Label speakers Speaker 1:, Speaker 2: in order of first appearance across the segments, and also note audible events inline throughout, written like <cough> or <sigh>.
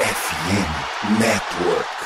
Speaker 1: FM Network.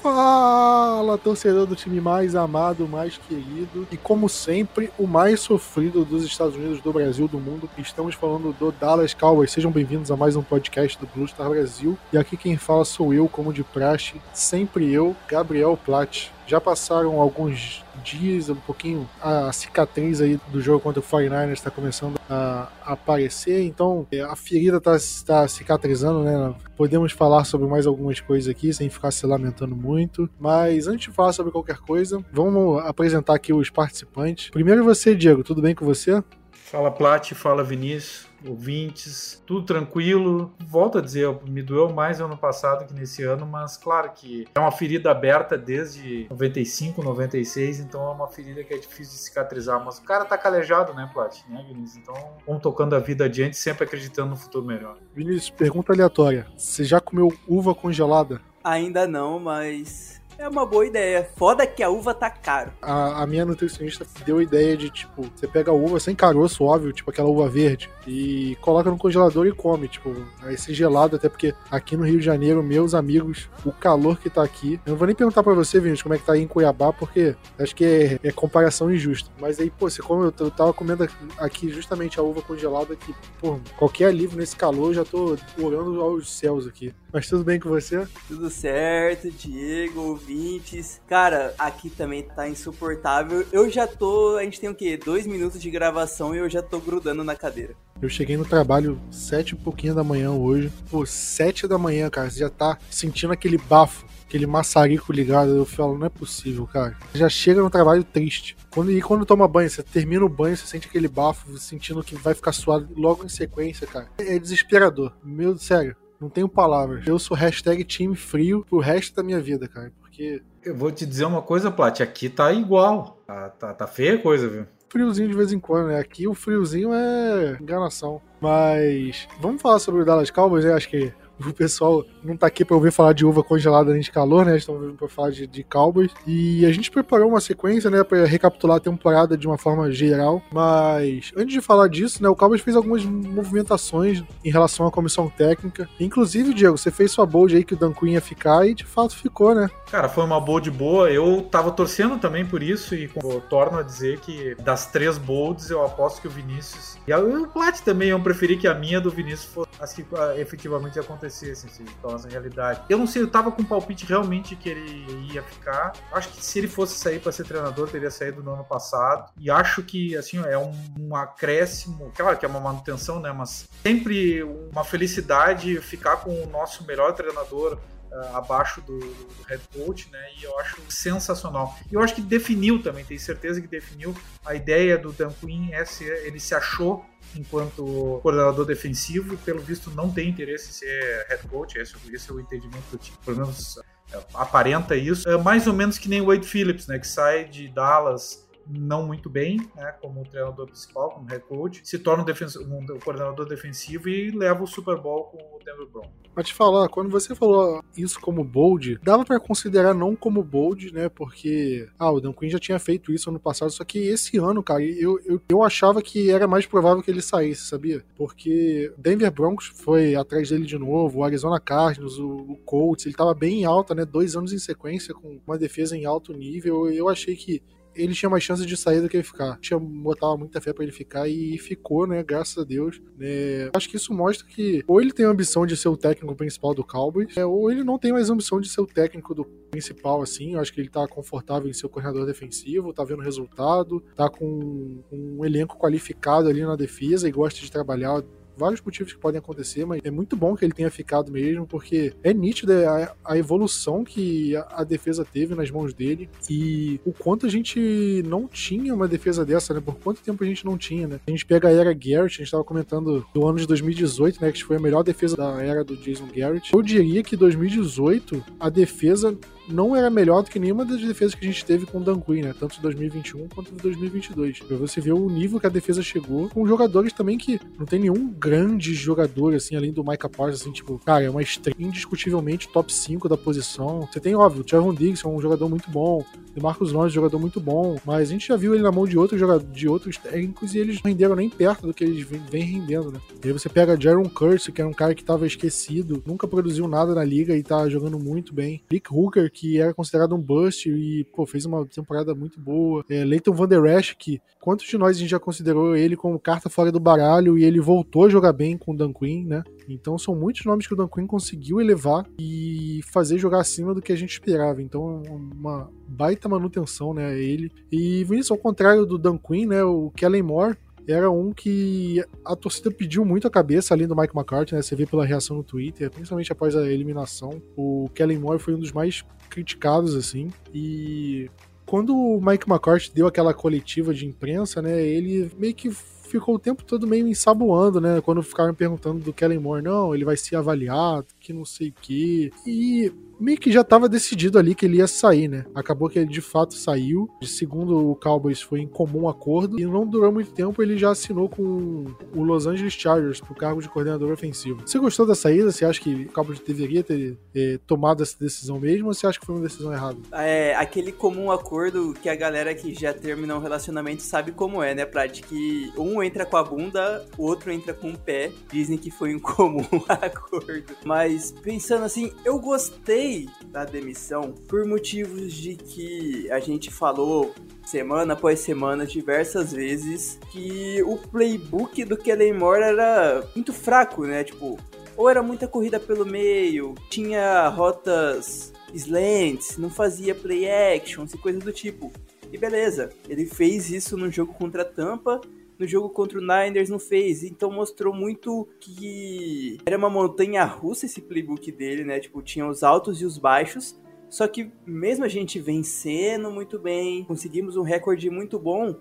Speaker 2: Fala, torcedor do time mais amado, mais querido e, como sempre, o mais sofrido dos Estados Unidos, do Brasil, do mundo. Estamos falando do Dallas Cowboys. Sejam bem-vindos a mais um podcast do Blue Star Brasil. E aqui quem fala sou eu, como de praxe, sempre eu, Gabriel Platt. Já passaram alguns dias, um pouquinho, a cicatriz aí do jogo contra o 49ers está começando a aparecer, então é, a ferida está tá cicatrizando, né? Podemos falar sobre mais algumas coisas aqui, sem ficar se lamentando muito. Mas antes de falar sobre qualquer coisa, vamos apresentar aqui os participantes. Primeiro você, Diego, tudo bem com você?
Speaker 3: Fala Plat, fala Vinícius ouvintes, tudo tranquilo. Volto a dizer, me doeu mais ano passado que nesse ano, mas claro que é uma ferida aberta desde 95, 96, então é uma ferida que é difícil de cicatrizar. Mas o cara tá calejado, né, Plat? Né, Vinícius? Então vamos tocando a vida adiante, sempre acreditando no futuro melhor.
Speaker 2: Vinícius, pergunta aleatória: você já comeu uva congelada?
Speaker 4: Ainda não, mas é uma boa ideia. Foda que a uva tá caro.
Speaker 2: A, a, minha nutricionista deu a ideia de, tipo, você pega a uva sem caroço, óbvio, tipo aquela uva verde, e coloca no congelador e come, tipo, ser gelado, até porque aqui no Rio de Janeiro, meus amigos, o calor que tá aqui. Eu não vou nem perguntar pra você, Vinícius, como é que tá aí em Cuiabá, porque acho que é, é comparação injusta. Mas aí, pô, você come, eu, eu tava comendo aqui justamente a uva congelada que, pô, qualquer alívio nesse calor, eu já tô orando aos céus aqui. Mas tudo bem com você?
Speaker 4: Tudo certo, Diego, ouvintes. Cara, aqui também tá insuportável. Eu já tô. A gente tem o quê? Dois minutos de gravação e eu já tô grudando na cadeira.
Speaker 2: Eu cheguei no trabalho sete e pouquinho da manhã hoje. Pô, sete da manhã, cara, você já tá sentindo aquele bafo, aquele maçarico ligado. Eu falo, não é possível, cara. Você já chega no trabalho triste. Quando, e quando toma banho, você termina o banho, você sente aquele bafo, sentindo que vai ficar suado logo em sequência, cara. É desesperador. Meu, sério. Não tenho palavras. Eu sou hashtag time frio pro resto da minha vida, cara. Porque.
Speaker 3: Eu vou te dizer uma coisa, Plat. Aqui tá igual. Tá, tá, tá feia a coisa, viu?
Speaker 2: Friozinho de vez em quando, né? Aqui o friozinho é enganação. Mas vamos falar sobre o Dallas Cowboys, eu acho que o pessoal não tá aqui para ouvir falar de uva congelada nem de calor, né? Estão vindo para falar de, de Cowboys. E a gente preparou uma sequência, né, para recapitular a temporada de uma forma geral. Mas antes de falar disso, né, o Cowboys fez algumas movimentações em relação à comissão técnica. Inclusive, Diego, você fez sua bold aí que o Dan Quinn ia ficar e de fato ficou, né?
Speaker 3: Cara, foi uma bold boa. Eu tava torcendo também por isso e torno a dizer que das três bolds eu aposto que o Vinícius e o Plat também eu preferi que a minha do Vinícius fosse as que uh, efetivamente acontecessem, se tornasse realidade. Eu não sei, eu tava com um palpite realmente que ele ia ficar. Acho que se ele fosse sair para ser treinador, teria saído no ano passado. E acho que, assim, é um, um acréscimo, claro que é uma manutenção, né? Mas sempre uma felicidade ficar com o nosso melhor treinador uh, abaixo do, do, head coach, né? E eu acho sensacional. E eu acho que definiu também, tenho certeza que definiu a ideia do Dan Quinn é ser, ele se achou enquanto coordenador defensivo, pelo visto não tem interesse em ser head coach, esse, esse é o entendimento do time, pelo menos é, aparenta isso. É mais ou menos que nem o Wade Phillips, né, que sai de Dallas não muito bem, né, como treinador principal, como head coach, se torna um, um, coordenador defensivo e leva o Super Bowl com o Denver Broncos.
Speaker 2: Mas te falar, quando você falou isso como bold, dava para considerar não como bold, né, porque ah, o Dan Quinn já tinha feito isso ano passado, só que esse ano, cara, eu, eu, eu achava que era mais provável que ele saísse, sabia? Porque Denver Broncos foi atrás dele de novo, o Arizona Cardinals, o, o Colts, ele tava bem em alta, né, dois anos em sequência com uma defesa em alto nível, eu achei que ele tinha mais chances de sair do que ficar. Tinha botava muita fé para ele ficar e ficou, né? Graças a Deus. Né? Acho que isso mostra que ou ele tem a ambição de ser o técnico principal do Cowboys, é, ou ele não tem mais a ambição de ser o técnico do principal, assim. Eu acho que ele tá confortável em ser o coordenador defensivo, tá vendo resultado, tá com um elenco qualificado ali na defesa e gosta de trabalhar vários motivos que podem acontecer, mas é muito bom que ele tenha ficado mesmo, porque é nítida a, evolução que a, a, defesa teve nas mãos dele e o quanto a gente não tinha uma defesa dessa, né? Por quanto tempo a gente não tinha, né? A gente pega a era Garrett, a gente estava comentando do ano de 2018, né? Que foi a melhor defesa da era do Jason Garrett. Eu diria que 2018 a defesa não era melhor do que nenhuma das defesas que a gente teve com o Dan Quinn, né? Tanto em 2021 quanto em 2022. Pra você ver o nível que a defesa chegou, com jogadores também que não tem nenhum grande jogador, assim, além do Micah Parsons, assim, tipo, cara, é uma indiscutivelmente top 5 da posição. Você tem, óbvio, o Trevon Diggs é um jogador muito bom, E Marcos Lawrence, jogador muito bom, mas a gente já viu ele na mão de outros jogadores, de outros técnicos e eles não renderam nem perto do que eles vêm rendendo, né? E aí você pega Jaron Curse, que era um cara que estava esquecido, nunca produziu nada na liga e tá jogando muito bem. Nick Hooker, que era considerado um bust e, pô, fez uma temporada muito boa. É, Leighton Van Der Esch, que quantos de nós a gente já considerou ele como carta fora do baralho e ele voltou a jogar bem com o Dan Quinn, né? Então são muitos nomes que o Dan Quinn conseguiu elevar e fazer jogar acima do que a gente esperava. Então uma baita manutenção, né, ele. E Vinícius, ao contrário do Dan Quinn, né, o Kellen Moore era um que a torcida pediu muito a cabeça, além do Mike McCarthy, né? Você vê pela reação no Twitter, principalmente após a eliminação. O Kellen Moore foi um dos mais criticados, assim. E quando o Mike McCarthy deu aquela coletiva de imprensa, né? Ele meio que ficou o tempo todo meio ensaboando, né? Quando ficaram perguntando do Kellen Moore, não, ele vai ser avaliado, que não sei o quê. E meio que já estava decidido ali que ele ia sair, né? Acabou que ele de fato saiu. Segundo o Cowboys, foi em comum acordo. E não durou muito tempo, ele já assinou com o Los Angeles Chargers pro cargo de coordenador ofensivo. Você gostou da saída? Você acha que o Cowboys deveria ter é, tomado essa decisão mesmo? Ou você acha que foi uma decisão errada?
Speaker 4: É, aquele comum acordo que a galera que já terminou um relacionamento sabe como é, né, Prat? Que um entra com a bunda, o outro entra com o pé. Dizem que foi um <laughs> comum acordo. Mas pensando assim, eu gostei da demissão por motivos de que a gente falou semana após semana diversas vezes que o playbook do Kellen Moore era muito fraco, né? Tipo, ou era muita corrida pelo meio, tinha rotas slants, não fazia play actions e coisas do tipo. E beleza, ele fez isso no jogo contra a Tampa no jogo contra o Niners não fez. Então mostrou muito que era uma montanha russa esse playbook dele, né? Tipo, tinha os altos e os baixos. Só que mesmo a gente vencendo muito bem, conseguimos um recorde muito bom,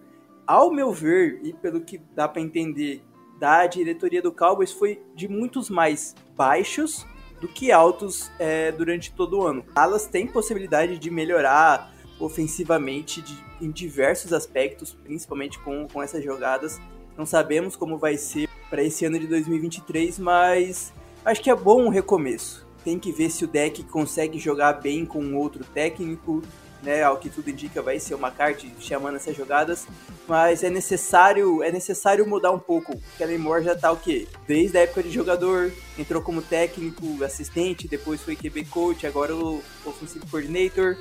Speaker 4: ao meu ver, e pelo que dá para entender da diretoria do Cowboys, foi de muitos mais baixos do que altos é, durante todo o ano. Elas têm possibilidade de melhorar ofensivamente de, em diversos aspectos, principalmente com, com essas jogadas. Não sabemos como vai ser para esse ano de 2023, mas acho que é bom um recomeço. Tem que ver se o deck consegue jogar bem com outro técnico, né? Ao que tudo indica vai ser uma carta chamando essas jogadas, mas é necessário, é necessário mudar um pouco. Kellen Moore já tá o quê? Desde a época de jogador, entrou como técnico, assistente, depois foi QB coach, agora o offensive coordinator.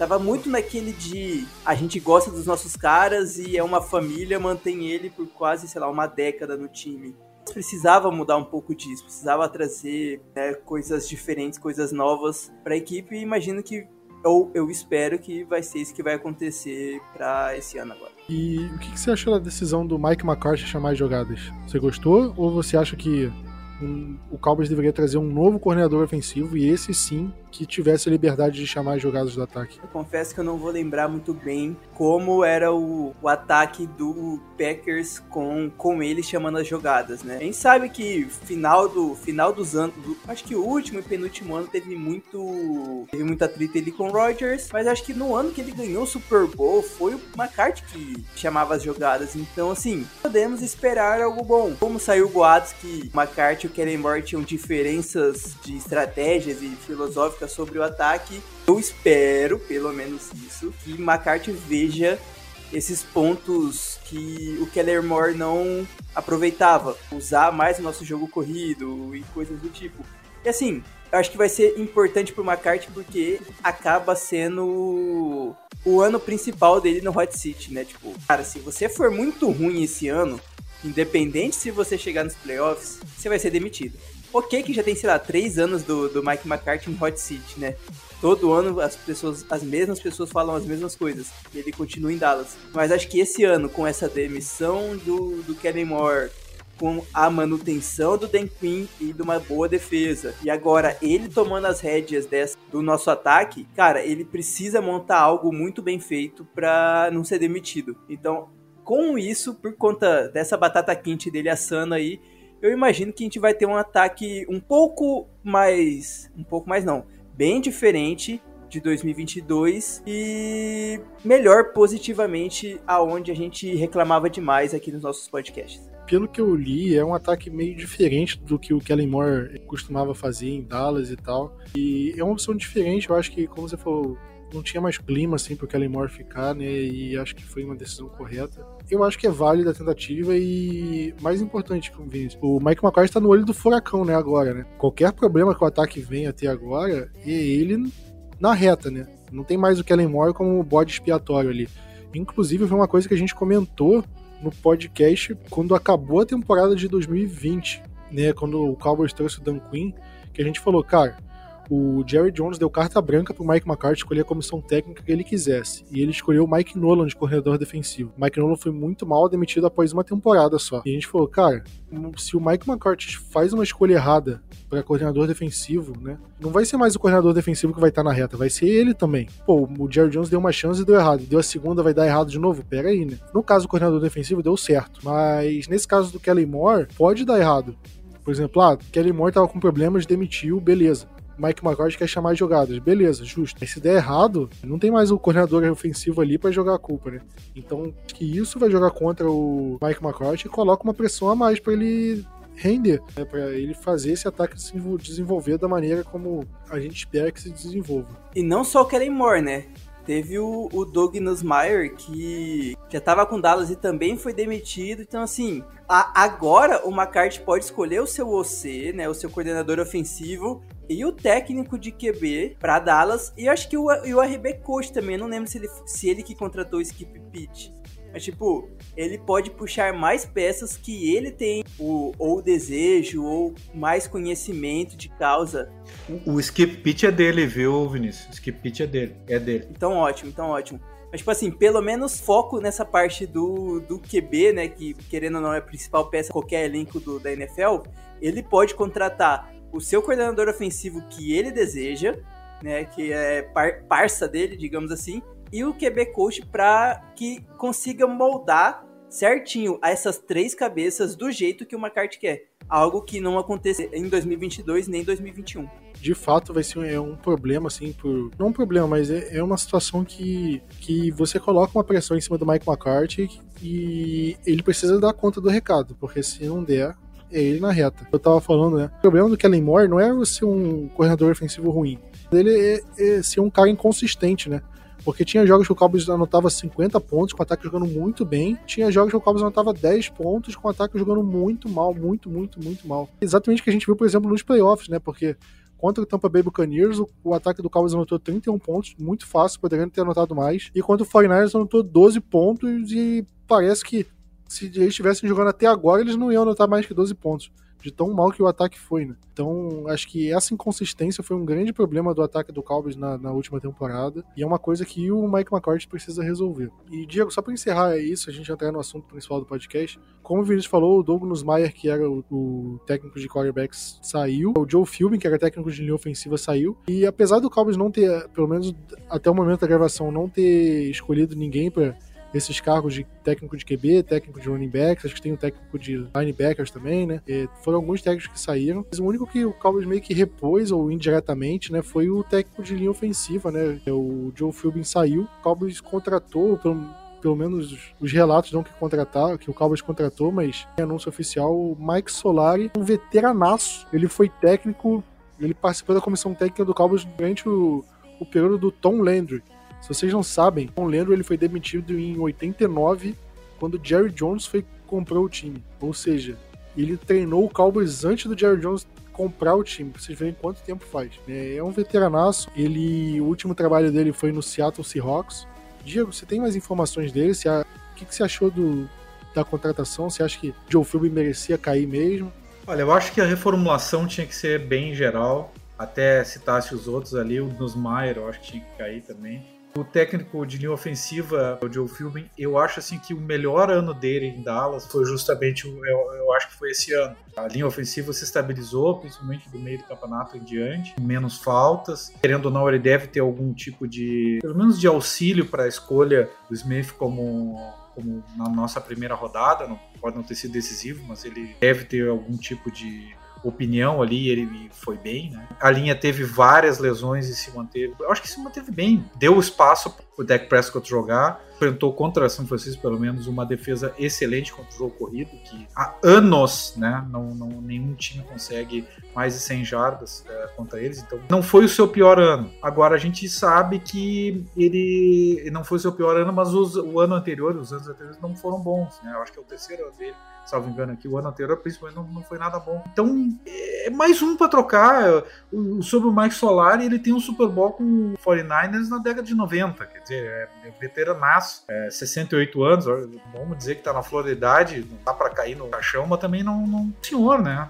Speaker 4: Tava muito naquele de a gente gosta dos nossos caras e é uma família, mantém ele por quase, sei lá, uma década no time. Precisava mudar um pouco disso, precisava trazer né, coisas diferentes, coisas novas para a equipe e imagino que ou eu espero que vai ser isso que vai acontecer para esse ano agora.
Speaker 2: E o que, você achou da decisão do Mike McCarthy chamar jogadas? Você gostou ou você acha que um, o Cowboys deveria trazer um novo coordenador ofensivo e esse sim que tivesse a liberdade de chamar as jogadas do ataque.
Speaker 4: Eu confesso que eu não vou lembrar muito bem como era o, o ataque do Packers com, com ele chamando as jogadas, né? A gente sabe que final do final dos anos, do, acho que o último e penúltimo ano teve muito teve muita treta ali com o Rodgers, mas acho que no ano que ele ganhou o Super Bowl foi o McCarthy que chamava as jogadas. Então, assim, podemos esperar algo bom. Como saiu boatos que o McCarthy e o Kellen Moore tinham diferenças de estratégias e filosóficas sobre o ataque. Eu espero, pelo menos isso, que McCarthy veja esses pontos que o Keller Moore não aproveitava. Usar mais o nosso jogo corrido e coisas do tipo. E assim, eu acho que vai ser importante pro McCarthy porque acaba sendo o ano principal dele no Hot City, né? Tipo, cara, se você for muito ruim esse ano, independente se você chegar nos playoffs, você vai ser demitido. Ok que já tem, sei lá, três anos do, do Mike McCarthy em Hot City, né? Todo ano as pessoas, as mesmas pessoas falam as mesmas coisas. E ele continua em Dallas. Mas acho que esse ano, com essa demissão do, do Kevin Moore, com a manutenção do Dan Quinn e de uma boa defesa. E agora ele tomando as rédeas dessa, do nosso ataque, cara, ele precisa montar algo muito bem feito para não ser demitido. Então, com isso, por conta dessa batata quente dele assando aí, eu imagino que a gente vai ter um ataque um pouco mais. Um pouco mais não. Bem diferente de 2022 e melhor positivamente aonde a gente reclamava demais aqui nos nossos podcasts.
Speaker 2: Pelo que eu li, é um ataque meio diferente do que o Kellen Moore costumava fazer em Dallas e tal. E é uma opção diferente, eu acho que, como você falou, não tinha mais clima assim pro Kellen Moore ficar, né? E acho que foi uma decisão correta. Eu acho que é válida a tentativa e mais importante, como Vinícius, o Mike McCarthy está no olho do furacão, né, agora, né? Qualquer problema que o ataque venha até agora, é ele na reta, né? Não tem mais o Kellen Moore como bode expiatório ali. Inclusive, foi uma coisa que a gente comentou no podcast quando acabou a temporada de 2020, né? Quando o Cowboys trouxe o Dan Quinn, que a gente falou, cara, o Jerry Jones deu carta branca pro Mike McCarthy escolher a comissão técnica que ele quisesse. E ele escolheu o Mike Nolan de corredor defensivo. O Mike Nolan foi muito mal demitido após uma temporada só. E a gente falou, cara, se o Mike McCarthy faz uma escolha errada para coordenador defensivo, né? Não vai ser mais o coordenador defensivo que vai estar na reta, vai ser ele também. Pô, o Jerry Jones deu uma chance e deu errado. Deu a segunda, vai dar errado de novo? Pera aí, né? No caso do coordenador defensivo, deu certo. Mas nesse caso do Kelly Moore, pode dar errado. Por exemplo, ah, Kelly Moore tava com problemas, demitiu, beleza. Mike McCarthy quer chamar jogadas. Beleza, justo. Mas se der errado, não tem mais o coordenador ofensivo ali para jogar a culpa, né? Então, que isso vai jogar contra o Mike McCarthy e coloca uma pressão a mais para ele render, né, para ele fazer esse ataque se desenvolver da maneira como a gente espera que se desenvolva.
Speaker 4: E não só o Kellen Moore, né? Teve o, o Doug Nussmeier, que já tava com Dallas e também foi demitido. Então, assim, a, agora o McCarthy pode escolher o seu OC, né? O seu coordenador ofensivo e o técnico de QB para Dallas. E acho que o, e o RB Coach também. não lembro se ele, se ele que contratou o Skip Pitt. Mas, tipo, ele pode puxar mais peças que ele tem, o, ou desejo, ou mais conhecimento de causa.
Speaker 3: O, o skip pitch é dele, viu, Vinícius? O skip pitch é dele, é dele.
Speaker 4: Então, ótimo, então, ótimo. Mas, tipo assim, pelo menos foco nessa parte do, do QB, né? Que, querendo ou não, é a principal peça qualquer elenco do, da NFL. Ele pode contratar o seu coordenador ofensivo que ele deseja, né? Que é par, parça dele, digamos assim e o QB coach para que consiga moldar certinho essas três cabeças do jeito que o McCarthy quer. Algo que não acontece em 2022 nem 2021.
Speaker 2: De fato, vai ser é um problema, assim, por. Não um problema, mas é, é uma situação que, que você coloca uma pressão em cima do Mike McCarthy e ele precisa dar conta do recado, porque se não der, é ele na reta. Eu tava falando, né? O problema do Kellen Moore não é ser um coordenador ofensivo ruim. Ele é, é ser um cara inconsistente, né? Porque tinha jogos que o Cowboys anotava 50 pontos com o ataque jogando muito bem, tinha jogos que o Cowboys anotava 10 pontos com o ataque jogando muito mal, muito, muito, muito mal. Exatamente o que a gente viu, por exemplo, nos playoffs, né? Porque contra o Tampa Bay Buccaneers, o, o ataque do Cowboys anotou 31 pontos, muito fácil, poderiam ter anotado mais. E contra o 49ers anotou 12 pontos e parece que se eles estivessem jogando até agora, eles não iam anotar mais que 12 pontos de tão mal que o ataque foi, né? Então, acho que essa inconsistência foi um grande problema do ataque do Cowboys na, na última temporada, e é uma coisa que o Mike McCarthy precisa resolver. E, Diego, só para encerrar isso, a gente entrar no assunto principal do podcast, como o Vinícius falou, o Douglas Mayer, que era o, o técnico de quarterbacks, saiu, o Joe Philbin, que era técnico de linha ofensiva, saiu, e apesar do Cowboys não ter, pelo menos até o momento da gravação, não ter escolhido ninguém para esses cargos de técnico de QB, técnico de running backs, acho que tem o técnico de linebackers também, né? E foram alguns técnicos que saíram. Mas o único que o Cowboys meio que repôs, ou indiretamente, né, foi o técnico de linha ofensiva, né? O Joe Philbin saiu, o Cowboys contratou, pelo, pelo menos os relatos não que contratar, que o Cowboys contratou, mas em anúncio oficial, o Mike Solari, um veteranaço. Ele foi técnico, ele participou da comissão técnica do Cowboys durante o, o período do Tom Landry. Se vocês não sabem, Tom Landry ele foi demitido em 89, quando Jerry Jones foi comprou o time. Ou seja, ele treinou o Cowboys antes do Jerry Jones comprar o time, pra vocês verem quanto tempo faz. É, é um veteranaço. Ele, o último trabalho dele foi no Seattle Seahawks. Diego, você tem mais informações dele? Você, o que, você achou do, da contratação? Você acha que Joe Philby merecia cair mesmo?
Speaker 3: Olha, eu acho que a reformulação tinha que ser bem geral. Até citasse os outros ali, o Nussmeier, eu acho que tinha que cair também. O técnico de linha ofensiva, o Joe Philbin, eu acho assim que o melhor ano dele em Dallas foi justamente, eu, eu acho que foi esse ano. A linha ofensiva se estabilizou, principalmente do meio do campeonato em diante, menos faltas. Querendo ou não, ele deve ter algum tipo de, pelo menos de auxílio para a escolha do Smith como, como na nossa primeira rodada. Não, pode não ter sido decisivo, mas ele deve ter algum tipo de opinião ali, ele foi bem, né? A linha teve várias lesões e se manteve. Eu acho que se manteve bem. Deu espaço o Dak Prescott jogar. Enfrentou contra São Francisco, pelo menos, uma defesa excelente contra o jogo corrido, que há anos, né, não, não nenhum time consegue mais de 100 jardas é, contra eles. Então, não foi o seu pior ano. Agora, a gente sabe que ele não foi o seu pior ano, mas os, o ano anterior, os anos anteriores, não foram bons. Né? Eu acho que é o terceiro ano dele salvo engano aqui, o ano anterior principalmente não, não foi nada bom. Então, é mais um para trocar. Sobre o Mike Solari, ele tem um Super Bowl com o 49ers na década de 90, quer dizer, é, é veteranaço, é, 68 anos, vamos dizer que tá na flor da idade, não dá para cair no caixão, mas também não, não senhor, né?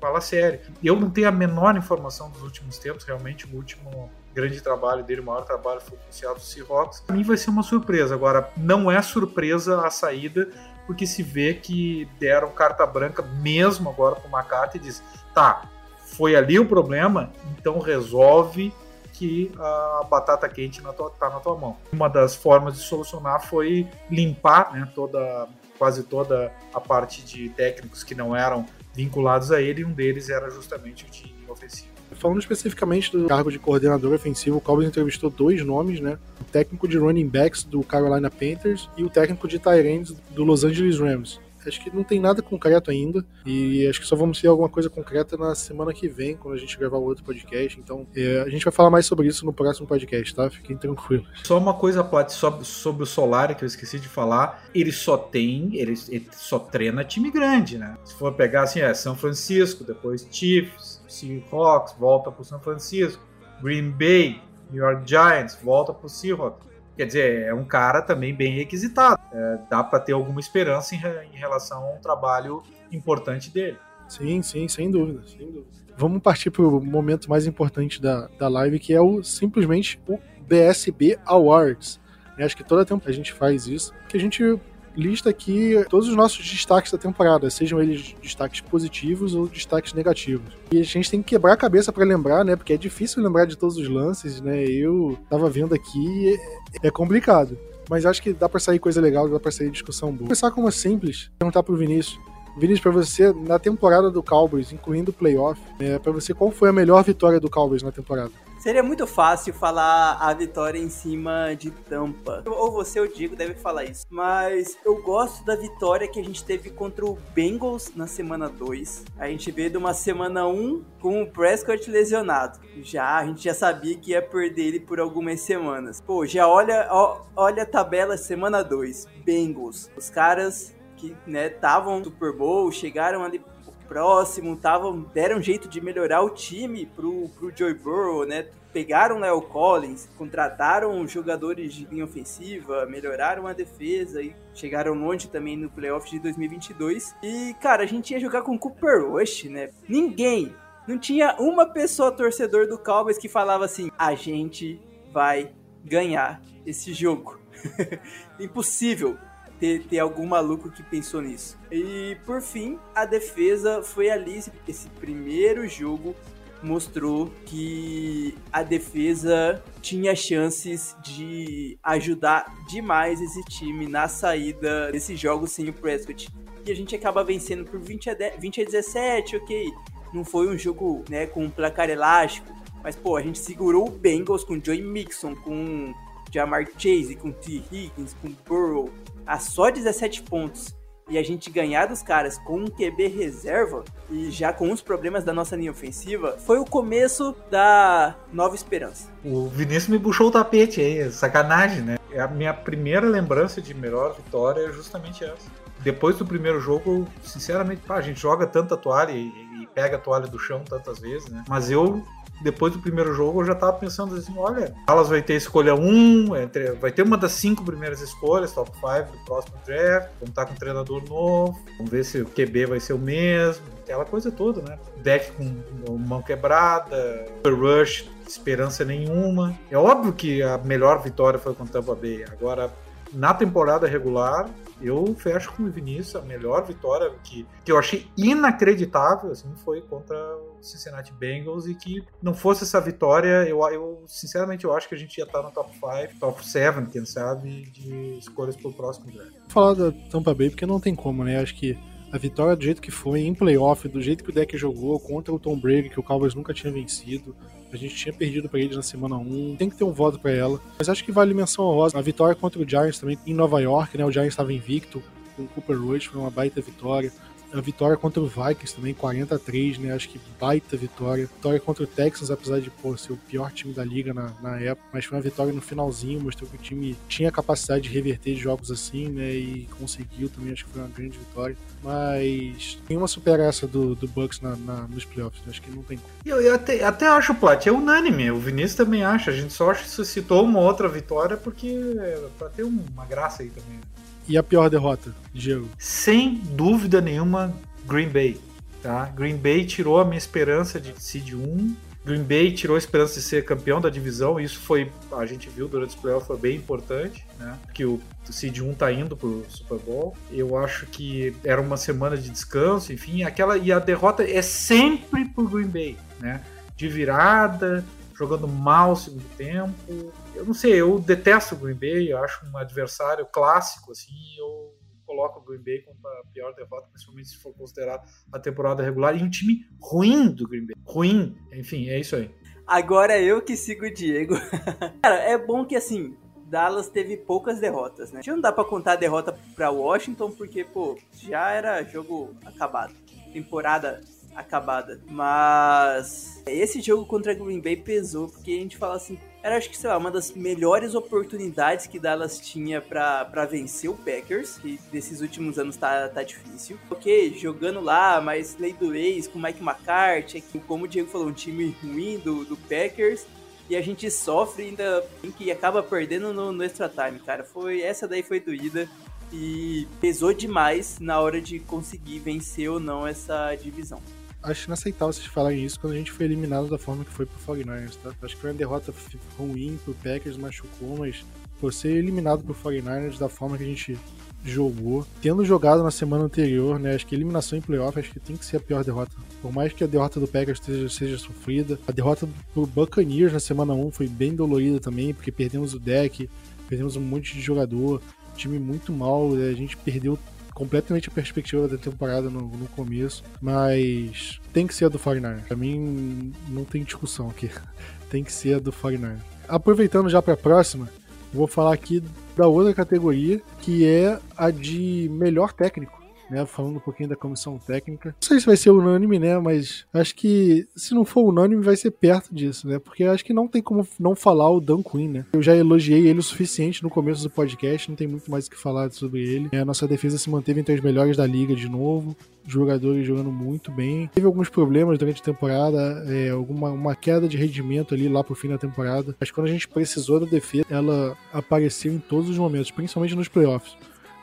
Speaker 3: Fala sério. Eu não tenho a menor informação dos últimos tempos, realmente o último grande trabalho dele, o maior trabalho foi o Seattle Seahawks. Para mim vai ser uma surpresa. Agora, não é surpresa a saída, porque se vê que deram carta branca mesmo agora para o McCarthy e diz, tá, foi ali o problema, então resolve que a batata quente está na tua mão. Uma das formas de solucionar foi limpar né, toda, quase toda a parte de técnicos que não eram vinculados a ele, e um deles era justamente o de ofensivo.
Speaker 2: Falando especificamente do cargo de coordenador ofensivo, o Cowboys entrevistou dois nomes, né? O técnico de running backs do Carolina Panthers e o técnico de tight ends do Los Angeles Rams acho que não tem nada concreto ainda. E acho que só vamos ter alguma coisa concreta na semana que vem, quando a gente gravar o outro podcast. Então, é, a gente vai falar mais sobre isso no próximo podcast, tá? Fiquem tranquilos.
Speaker 3: Só uma coisa, Plat, sobre, o Solari, que eu esqueci de falar. Ele só tem, ele, ele só treina time grande, né? Se for pegar assim, é São Francisco, depois Chiefs, Seahawks, volta pro São Francisco, Green Bay, New York Giants, volta pro Seahawks. Quer dizer, é um cara também bem requisitado. É, dá para ter alguma esperança em, em, relação a um trabalho importante dele.
Speaker 2: Sim, sim, sem dúvida, sem dúvida. Vamos partir para o momento mais importante da, da live, que é o simplesmente o BSB Awards. Eu acho que toda tempo a gente faz isso, que a gente lista aqui todos os nossos destaques da temporada, sejam eles destaques positivos ou destaques negativos. E a gente tem que quebrar a cabeça para lembrar, né? Porque é difícil lembrar de todos os lances, né? Eu tava vendo aqui, é, é complicado. Mas acho que dá para sair coisa legal, dá para sair discussão boa. Vou começar com uma simples, perguntar pro Vinícius. Vinícius, para você, na temporada do Cowboys, incluindo o playoff, é, para você, qual foi a melhor vitória do Cowboys na temporada?
Speaker 4: Seria muito fácil falar a vitória em cima de Tampa. Ou você, eu digo, deve falar isso. Mas eu gosto da vitória que a gente teve contra o Bengals na semana 2. A gente veio de uma semana 1 um com o Prescott lesionado. Já, a gente já sabia que ia perder ele por algumas semanas. Pô, já olha, ó, olha a tabela semana 2. Bengals. Os caras que, né, estavam Super Bowl, chegaram ali próximo, tavam, deram um jeito de melhorar o time pro, pro Joey Burrow, né? Pegaram o Leo Collins, contrataram jogadores de linha ofensiva, melhoraram a defesa e chegaram longe também no playoff de 2022. E, cara, a gente ia jogar com Cooper Rush, né? Ninguém, não tinha uma pessoa torcedor do Cowboys que falava assim: a gente vai ganhar esse jogo. <laughs> Impossível ter, ter algum maluco que pensou nisso. E por fim, a defesa foi ali. Esse primeiro jogo mostrou que a defesa tinha chances de ajudar demais esse time na saída desse jogo sem o Prescott. E a gente acaba vencendo por 20 a, 10, 20 a 17, ok. Não foi um jogo né, com um placar elástico, mas pô, a gente segurou o Bengals com Joey Mixon, com Jamar Chase, com T. Higgins, com Burrow, a só 17 pontos e a gente ganhar dos caras com um QB reserva e já com os problemas da nossa linha ofensiva, foi o começo da nova esperança.
Speaker 3: O Vinícius me puxou o tapete aí, sacanagem, né? É a minha primeira lembrança de melhor vitória é justamente essa. Depois do primeiro jogo, sinceramente, pá, a gente joga tanta toalha e, e pega a toalha do chão tantas vezes, né? Mas eu depois do primeiro jogo, eu já tava pensando assim: olha, Dallas vai ter escolha 1, um, entre, vai ter uma das cinco primeiras escolhas, top 5 do próximo draft. Vamos estar com um treinador novo, vamos ver se o QB vai ser o mesmo, aquela coisa toda, né? Deck com mão quebrada, rush, esperança nenhuma. É óbvio que a melhor vitória foi contra o Tampa Bay. Agora, na temporada regular, eu fecho com o Vinícius, a melhor vitória que, que eu achei inacreditável assim, foi contra o Cincinnati Bengals e que não fosse essa vitória, eu, eu sinceramente eu acho que a gente ia estar no top 5, top 7, quem sabe, de escolhas para o próximo draft.
Speaker 2: Falar da Tampa Bay porque não tem como, né? Acho que a vitória do jeito que foi, em playoff, do jeito que o deck jogou contra o Tom Brady, que o Cowboys nunca tinha vencido, A gente tinha perdido para eles na semana 1. Tem que ter um voto para ela. Mas acho que vale menção honrosa. A vitória contra o Giants também em Nova York, né? O Giants estava invicto com o Cooper Rush, foi uma baita vitória a vitória contra o Vikings também, 43, né? Acho que baita vitória. Vitória contra o Texans, apesar de pô, ser o pior time da liga na, na época, mas foi uma vitória no finalzinho, mostrou que o time tinha capacidade de reverter jogos assim, né? E conseguiu também, acho que foi uma grande vitória. Mas nenhuma supera essa do, do Bucks na, na, nos playoffs, né? acho que não tem como.
Speaker 3: Eu, eu até, até acho, Plat, é unânime. O Vinícius também acha. A gente só citou uma outra vitória porque é pra ter uma graça aí também.
Speaker 2: E a pior derrota, Diego?
Speaker 3: Sem dúvida nenhuma, Green Bay. Tá? Green Bay tirou a minha esperança de seed 1. Green Bay tirou a esperança de ser campeão da divisão. Isso foi, a gente viu durante os playoffs, foi bem importante, né? Porque o seed 1 tá indo pro Super Bowl. Eu acho que era uma semana de descanso, enfim, aquela e a derrota é sempre pro Green Bay, né? De virada, jogando mal o segundo tempo. Eu não sei, eu detesto o Green Bay, eu acho um adversário clássico, assim, eu coloco o Green Bay como a pior derrota, principalmente se for considerar a temporada regular, e um time ruim do Green Bay. Ruim, enfim, é isso aí.
Speaker 4: Agora eu que sigo o Diego. <laughs> Cara, é bom que assim, Dallas teve poucas derrotas, né? Não dá para contar a derrota para Washington porque, pô, já era jogo acabado. Temporada acabada. Mas esse jogo contra Green Bay pesou, porque a gente fala assim, era acho que, sei lá, uma das melhores oportunidades que Dallas tinha para vencer o Packers, que desses últimos anos tá, tá difícil. Ok, jogando lá, mas lei do ex, com Mike McCarthy, como o Diego falou, um time ruim do, do Packers, e a gente sofre ainda que acaba perdendo no, no extra time, cara. Foi essa daí foi doída e pesou demais na hora de conseguir vencer ou não essa divisão
Speaker 2: acho inaceitável vocês falarem isso quando a gente foi eliminado da forma que foi pro 49ers, tá? Acho que foi uma derrota ruim pro Packers, machucou, mas ser eliminado pro 49ers da forma que a gente jogou, tendo jogado na semana anterior, né? Acho que eliminação em playoff acho que tem que ser a pior derrota. Por mais que a derrota do Packers seja, seja sofrida, a derrota pro Buccaneers na semana 1 foi bem dolorida também, porque perdemos o deck, perdemos um monte de jogador, time muito mal, né? a gente perdeu completamente a perspectiva da temporada no, no começo, mas tem que ser a do 49 Pra mim, não tem discussão aqui. <laughs> tem que ser a do 49 Aproveitando já para a próxima, vou falar aqui da outra categoria, que é a de melhor técnico né, falando um pouquinho da comissão técnica. Não sei se vai ser unânime, né, mas acho que se não for unânime vai ser perto disso, né, porque acho que não tem como não falar o Dan Quinn, né. Eu já elogiei ele o suficiente no começo do podcast, não tem muito mais o que falar sobre ele. É, a nossa defesa se manteve entre as melhores da liga de novo, jogadores jogando muito bem. Teve alguns problemas durante a temporada, é, alguma uma queda de rendimento ali lá pro fim da temporada, mas quando a gente precisou da defesa, ela apareceu em todos os momentos, principalmente nos playoffs.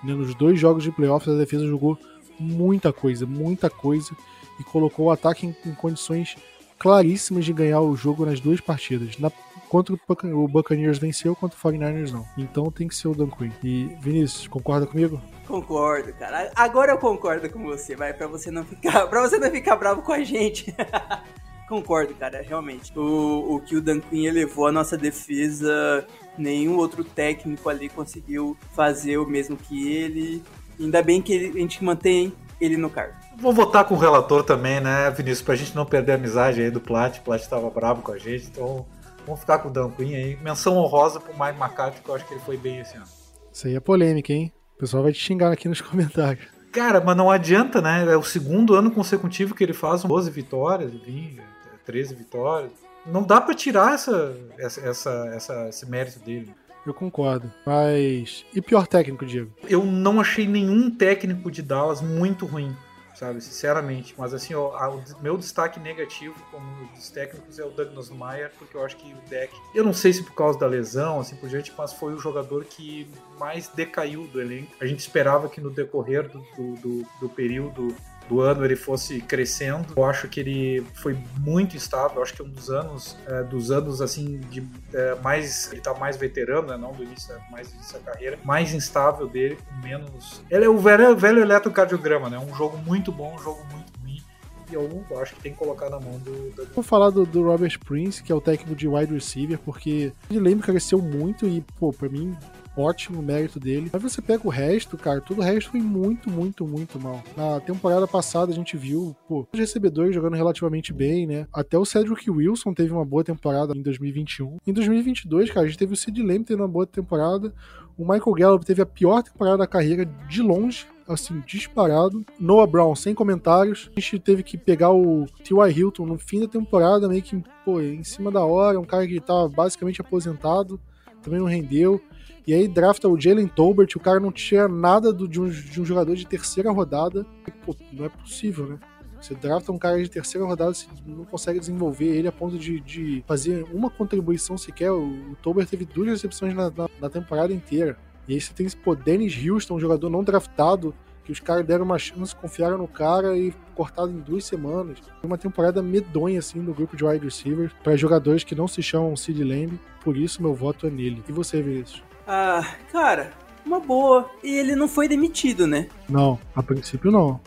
Speaker 2: Né? Nos dois jogos de playoffs, a defesa jogou muita coisa, muita coisa, e colocou o ataque em, em condições claríssimas de ganhar o jogo nas duas partidas. Na, contra o Buccaneers venceu, contra o 49ers não. Então tem que ser o Dan Quinn. E Vinícius, concorda comigo?
Speaker 4: Concordo, cara. Agora eu concordo com você, vai, para você não ficar, <laughs> para você não ficar bravo com a gente. <laughs> concordo, cara, realmente. O, o que o Dan Quinn elevou a nossa defesa nenhum outro técnico ali conseguiu fazer o mesmo que ele. Ainda bem que ele, a gente mantém ele no cargo.
Speaker 3: Vou votar com o relator também, né, Vinícius, pra gente não perder a amizade aí do Plat. O Plat tava bravo com a gente, então vamos ficar com o Dan Quinn aí. Menção honrosa pro Mike McCarthy, que eu acho que ele foi bem esse ano.
Speaker 2: Isso aí é polêmica, hein? O pessoal vai te xingar aqui nos <laughs> comentários.
Speaker 3: Cara, mas não adianta, né? É o segundo ano consecutivo que ele faz 12 vitórias, 20, 13 vitórias não dá para tirar essa, essa, essa, esse mérito dele.
Speaker 2: Eu concordo. Mas. E pior técnico, Diego?
Speaker 3: Eu não achei nenhum técnico de Dallas muito ruim, sabe? Sinceramente. Mas assim, ó, o meu destaque negativo como dos técnicos é o Douglas Meyer, porque eu acho que o deck. Eu não sei se por causa da lesão, assim por diante, mas foi o jogador que mais decaiu do elenco. A gente esperava que no decorrer do, do, do, do período do ano ele fosse crescendo. Eu acho que ele foi muito instável. Eu acho que é um dos anos, é, dos anos assim de é, mais ele tá mais veterano, né? não do início, é mais início da carreira, mais instável dele, com menos. Ele é o velho, velho eletrocardiograma, né? Um jogo muito bom, um jogo muito ruim. e eu acho que tem que colocar na mão do. do...
Speaker 2: Vou falar do, do, Robert Prince, que é o técnico de wide receiver, porque ele lembra cresceu muito e, pô, pra mim, ótimo mérito dele. Mas você pega o resto, cara, todo o resto foi muito, muito, muito mal. Na temporada passada a gente viu, pô, os recebedores jogando relativamente bem, né? Até o Cedric Wilson teve uma boa temporada em 2021. Em 2022, cara, a gente teve o Sid Lamb tendo uma boa temporada. O Michael Gallup teve a pior temporada da carreira de longe, assim, disparado. Noah Brown, sem comentários. A gente teve que pegar o T.Y. Hilton no fim da temporada, meio que, pô, em cima da hora. Um cara que tava basicamente aposentado, também não rendeu. E aí drafta o Jalen Tolbert, o cara não tira nada do, de, um, de, um, jogador de terceira rodada. Pô, não é possível, né? Você drafta um cara de terceira rodada, você não consegue desenvolver ele a ponto de, de fazer uma contribuição sequer. O, o Tolbert teve duas recepções na, na, na, temporada inteira. E aí você tem esse, pô, Dennis Houston, um jogador não draftado, que os caras deram uma chance, confiaram no cara e cortado em duas semanas. Uma temporada medonha, assim, no grupo de wide receivers, para jogadores que não se chamam Sid Lamb. Por isso, meu voto é nele. E você, Vinícius?
Speaker 4: Ah, cara, uma boa. E ele não foi demitido, né?
Speaker 2: Não, a princípio não.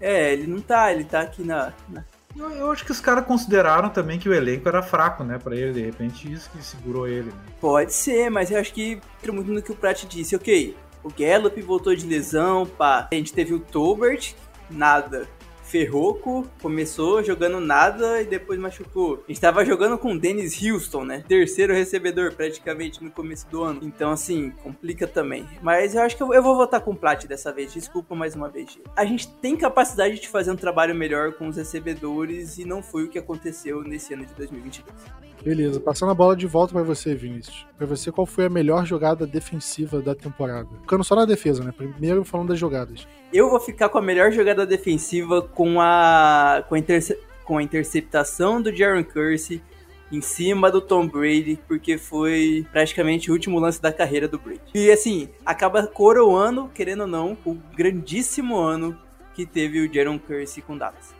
Speaker 4: É, ele não tá, ele tá aqui na. na...
Speaker 3: Eu, eu, acho que os caras consideraram também que o elenco era fraco, né, pra ele, de repente isso que segurou ele. Né?
Speaker 4: Pode ser, mas eu acho que entra muito no que o Pratt disse. Ok, o Gallup voltou de lesão, pá. A gente teve o Tolbert, nada. Ferroco começou jogando nada e depois machucou. A gente tava jogando com o Dennis Houston, né? Terceiro recebedor praticamente no começo do ano. Então, assim, complica também. Mas eu acho que eu, vou votar com o Plat dessa vez. Desculpa mais uma vez. A gente tem capacidade de fazer um trabalho melhor com os recebedores e não foi o que aconteceu nesse ano de 2022.
Speaker 2: Beleza, passando a bola de volta para você, Vinícius. Para você, qual foi a melhor jogada defensiva da temporada? Ficando só na defesa, né? Primeiro falando das jogadas.
Speaker 4: Eu vou ficar com a melhor jogada defensiva com a com a, interce com a interceptação do Jaron Kersey em cima do Tom Brady, porque foi praticamente o último lance da carreira do Brady. E assim, acaba coroando, querendo ou não, o grandíssimo ano que teve o Jaron Kersey com Dallas.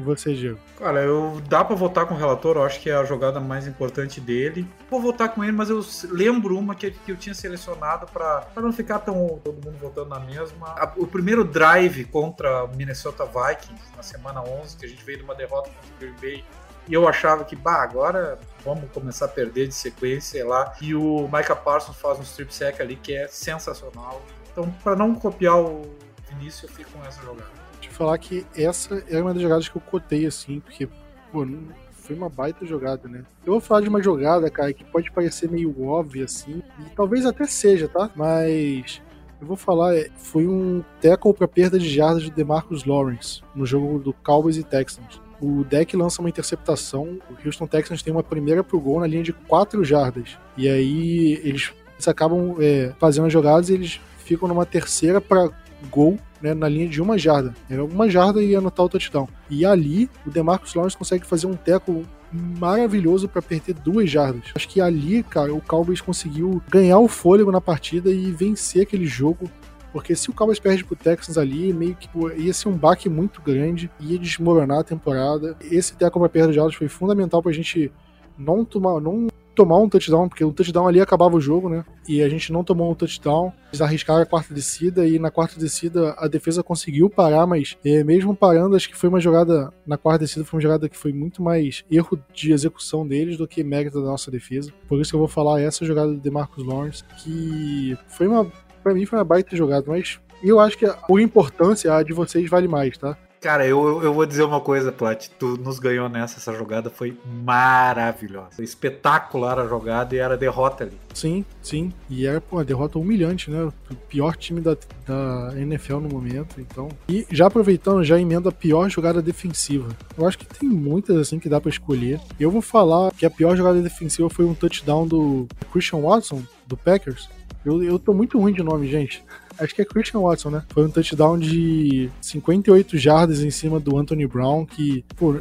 Speaker 2: E você, Diego?
Speaker 3: Cara, eu dá para votar com o relator, eu acho que é a jogada mais importante dele. Vou votar com ele, mas eu lembro uma que, que eu tinha selecionado para não ficar tão todo mundo votando na mesma. O primeiro drive contra o Minnesota Vikings na semana 11, que a gente veio de uma derrota contra o Green Bay e eu achava que, bah, agora vamos começar a perder de sequência, sei lá. E o Micah Parsons faz um strip sack ali que é sensacional. Então, para não copiar o Vinícius, eu fico com essa jogada
Speaker 2: falar que essa é uma das jogadas que eu cotei, assim, porque, pô, foi uma baita jogada, né? Eu vou falar de uma jogada, cara, que pode parecer meio óbvia, assim, e talvez até seja, tá? Mas eu vou falar, é, foi um tackle para perda de jardas de DeMarcus Lawrence no jogo do Cowboys e Texans. O deck lança uma interceptação, o Houston Texans tem uma primeira pro gol na linha de 4 jardas. E aí eles, acabam é, fazendo as jogadas e eles ficam numa terceira para gol né, na linha de uma jarda. É uma jarda e anotar o touchdown. E ali, o DeMarcus Lawrence consegue fazer um teco maravilhoso para perder duas jardas. Acho que ali, cara, o Cowboys conseguiu ganhar o fôlego na partida e vencer aquele jogo. Porque se o Cowboys perde pro Texans ali, meio que ia ser um baque muito grande, ia desmoronar a temporada. Esse teco para perda de jardas foi fundamental pra gente não tomar, não tomar um touchdown, porque o touchdown ali acabava o jogo, né? E a gente não tomou um touchdown. Eles arriscaram a quarta descida e na quarta descida a defesa conseguiu parar, mas é, mesmo parando, acho que foi uma jogada. Na quarta descida foi uma jogada que foi muito mais erro de execução deles do que mérito da nossa defesa. Por isso que eu vou falar essa jogada do DeMarcus Lawrence, que foi uma. Pra mim foi uma baita jogada, mas eu acho que por importância a de vocês vale mais, tá?
Speaker 3: Cara, eu, eu vou dizer uma coisa, Plat. Tu nos ganhou nessa. Essa jogada foi maravilhosa. Espetacular a jogada e era derrota ali.
Speaker 2: Sim, sim. E era pô, uma derrota humilhante, né? O pior time da, da NFL no momento. Então. E já aproveitando, já emenda a pior jogada defensiva. Eu acho que tem muitas assim que dá para escolher. Eu vou falar que a pior jogada defensiva foi um touchdown do Christian Watson, do Packers. Eu, eu tô muito ruim de nome, gente acho que é Christian Watson, né? Foi um touchdown de 58 jardas em cima do Anthony Brown, que, pô,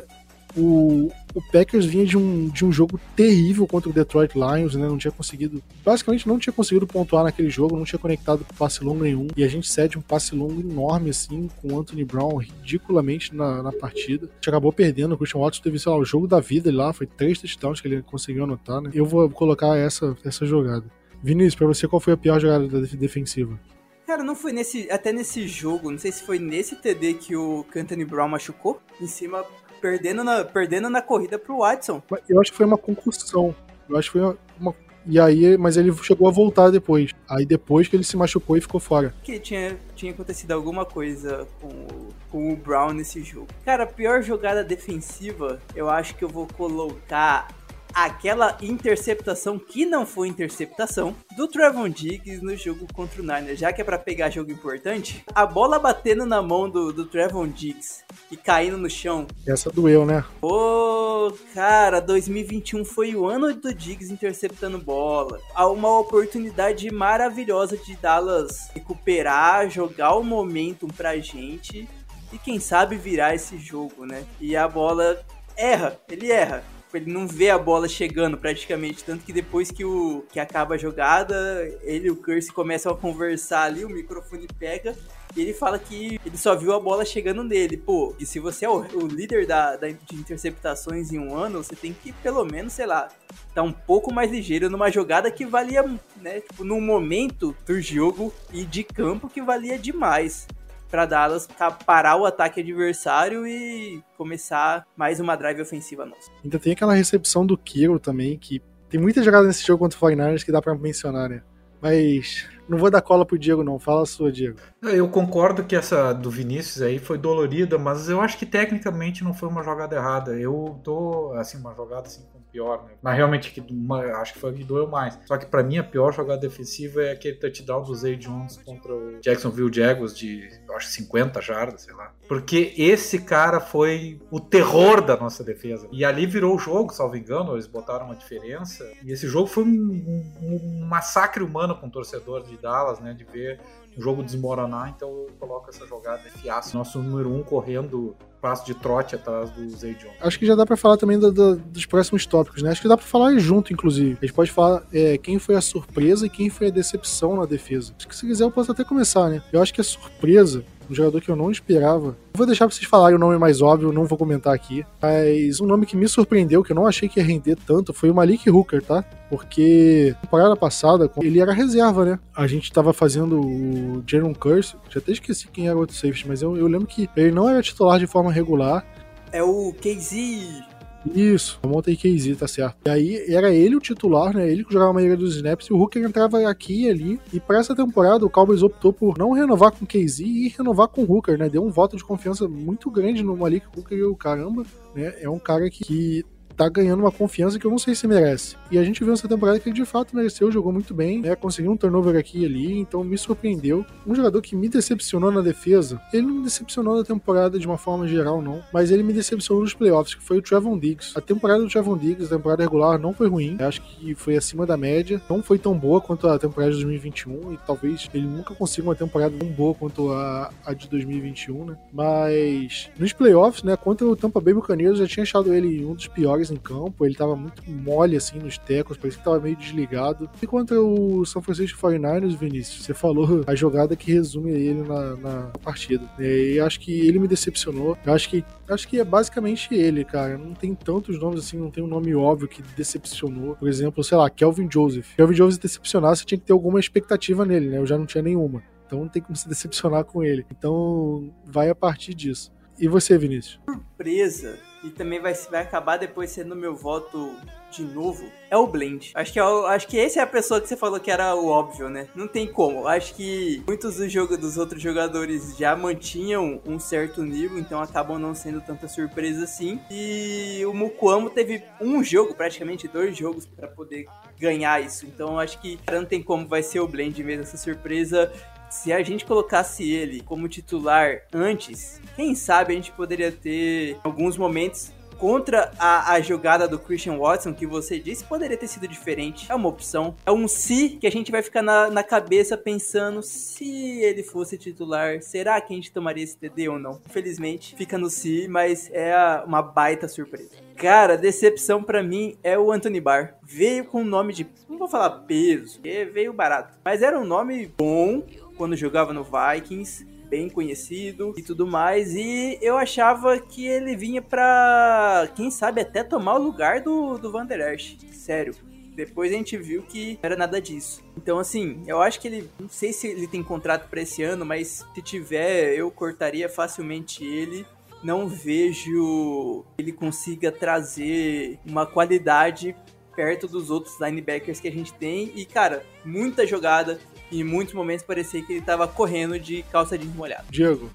Speaker 2: o, o Packers vinha de um, de um jogo terrível contra o Detroit Lions, né? Não tinha conseguido, basicamente não tinha conseguido pontuar naquele jogo, não tinha conectado passe longo nenhum. E a gente cede um passe longo enorme, assim, com o Anthony Brown ridiculamente na, na partida. A gente acabou perdendo. O Christian Watson teve, sei lá, o jogo da vida lá, foi três touchdowns que ele conseguiu anotar, né? Eu vou colocar essa, essa jogada. Vinícius, pra você, qual foi a pior jogada defensiva?
Speaker 4: Cara, não foi nesse. Até nesse jogo, não sei se foi nesse TD que o Anthony Brown machucou. Em cima, perdendo na, perdendo na corrida pro Watson.
Speaker 2: Eu acho que foi uma concussão. Eu acho que foi uma, uma e aí, mas ele chegou a voltar depois. Aí depois que ele se machucou e ficou fora.
Speaker 4: Que tinha, tinha acontecido alguma coisa com, com o Brown nesse jogo. Cara, a pior jogada defensiva, eu acho que eu vou colocar aquela interceptação que não foi interceptação do Trevon Diggs no jogo contra o Niners, já que é para pegar jogo importante, a bola batendo na mão do, do Trevon Diggs e caindo no chão.
Speaker 2: Essa doeu, né?
Speaker 4: Pô, cara, 2021 foi o ano do Diggs interceptando bola. Há uma oportunidade maravilhosa de Dallas recuperar, jogar o momentum pra gente e quem sabe virar esse jogo, né? E a bola erra, ele erra ele não vê a bola chegando praticamente, tanto que depois que, o, que acaba a jogada, ele e o Curse começam a conversar ali, o microfone pega e ele fala que ele só viu a bola chegando nele. Pô, e se você é o, o líder da, da, de interceptações em um ano, você tem que pelo menos, sei lá, tá um pouco mais ligeiro numa jogada que valia, né, tipo, num momento do jogo e de campo que valia demais para Dallas parar o ataque adversário e começar mais uma drive ofensiva nossa.
Speaker 2: Ainda tem aquela recepção do Kiro também, que tem muita jogada nesse jogo contra o 49 que dá para mencionar, né? Mas não vou dar cola pro Diego, não. Fala a sua, Diego.
Speaker 3: Eu concordo que essa do Vinícius aí foi dolorida, mas eu acho que tecnicamente não foi uma jogada errada. Eu tô, assim, uma jogada assim pior, né? Mas realmente uma, acho que foi a que doeu mais. Só que para mim a pior jogada defensiva é aquele touchdown do Zay Jones contra o Jacksonville Jaguars de, acho, 50 jardas, sei lá. Porque esse cara foi o terror da nossa defesa. E ali virou o jogo, salvo engano, eles botaram uma diferença. E esse jogo foi um, um, um massacre humano com o torcedor de Dallas, né? De ver o jogo desmoronar, então eu coloco essa jogada de fiasco. Nosso número um correndo passo de trote atrás do Zay Jones.
Speaker 2: Acho que já dá para falar também do, do, dos próximos tópicos, né? Acho que dá para falar junto, inclusive. A gente pode falar é, quem foi a surpresa e quem foi a decepção na defesa. Acho que se quiser eu posso até começar, né? Eu acho que a surpresa um jogador que eu não esperava. Vou deixar pra vocês falarem o nome mais óbvio, não vou comentar aqui. Mas um nome que me surpreendeu, que eu não achei que ia render tanto, foi o Malik Hooker, tá? Porque temporada passada, ele era reserva, né? A gente tava fazendo o Jaron Curse, já até esqueci quem era o outro safety, mas eu, eu lembro que ele não era titular de forma regular.
Speaker 4: É o KZ
Speaker 2: isso, Monta KZ, tá certo. E aí era ele o titular, né? Ele que jogava a maioria dos snaps e o Hooker entrava aqui e ali. E para essa temporada o Cowboys optou por não renovar com KZ e renovar com o Hooker, né? Deu um voto de confiança muito grande no Malik Hooker e o caramba, né? É um cara que, que tá ganhando uma confiança que eu não sei se merece. E a gente viu essa temporada que ele de fato mereceu, jogou muito bem, né? Conseguiu um turnover aqui e ali, então me surpreendeu. Um jogador que me decepcionou na defesa, ele não me decepcionou na temporada de uma forma geral, não, mas ele me decepcionou nos playoffs, que foi o Trevon Diggs. A temporada do Trevon Diggs, a temporada regular, não foi ruim, acho que foi acima da média, não foi tão boa quanto a temporada de 2021, e talvez ele nunca consiga uma temporada tão boa quanto a, a de 2021, né? Mas nos playoffs, né, contra o Tampa Bay Buccaneers, eu já tinha achado ele um dos piores em campo, ele tava muito mole assim nos tecos, parecia que tava meio desligado. E contra o São Francisco 49ers, Vinícius, você falou a jogada que resume ele na, na partida. E acho que ele me decepcionou. Eu acho que acho que é basicamente ele, cara. Não tem tantos nomes assim, não tem um nome óbvio que decepcionou. Por exemplo, sei lá, Kelvin Joseph. Kelvin Joseph decepcionar, você tinha que ter alguma expectativa nele, né? Eu já não tinha nenhuma. Então não tem como se decepcionar com ele. Então vai a partir disso. E você, Vinícius?
Speaker 4: Surpresa e também vai, vai acabar depois sendo meu voto de novo, é o Blend. Acho que, é o, acho que esse é a pessoa que você falou que era o óbvio, né? Não tem como. Acho que muitos dos, jogo, dos outros jogadores já mantinham um certo nível, então acabam não sendo tanta surpresa assim. E o Mukuamo teve um jogo, praticamente dois jogos, para poder ganhar isso. Então acho que não tem como vai ser o Blend mesmo essa surpresa se a gente colocasse ele como titular antes, quem sabe a gente poderia ter alguns momentos contra a, a, jogada do Christian Watson que você disse poderia ter sido diferente. É uma opção. É um se que a gente vai ficar na, na cabeça pensando se ele fosse titular, será que a gente tomaria esse TD ou não? Infelizmente, fica no se, mas é uma baita surpresa. Cara, decepção para mim é o Anthony Barr. Veio com o nome de. Não vou falar peso, porque veio barato. Mas era um nome bom quando jogava no Vikings bem conhecido e tudo mais. E eu achava que ele vinha pra, quem sabe, até tomar o lugar do, do Van Der Esch. Sério Depois a gente viu que não era nada disso. Então, assim, eu acho que ele. Não sei se ele tem contrato para esse ano, mas se tiver, eu cortaria facilmente ele. Não vejo ele consiga trazer uma qualidade perto dos outros linebackers que a gente tem. E, cara, muita jogada. E em muitos momentos parecia que ele tava correndo de calça jeans molhada.
Speaker 2: Diego,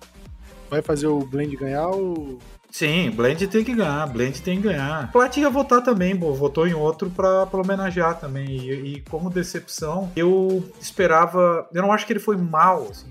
Speaker 2: vai fazer o Blend ganhar ou
Speaker 3: Sim, Blend tem que ganhar, Blend tem que ganhar. Plat ia votar também, pô, votou em outro pra homenagear também. E, e, como decepção, eu esperava. Eu não acho que ele foi mal, assim,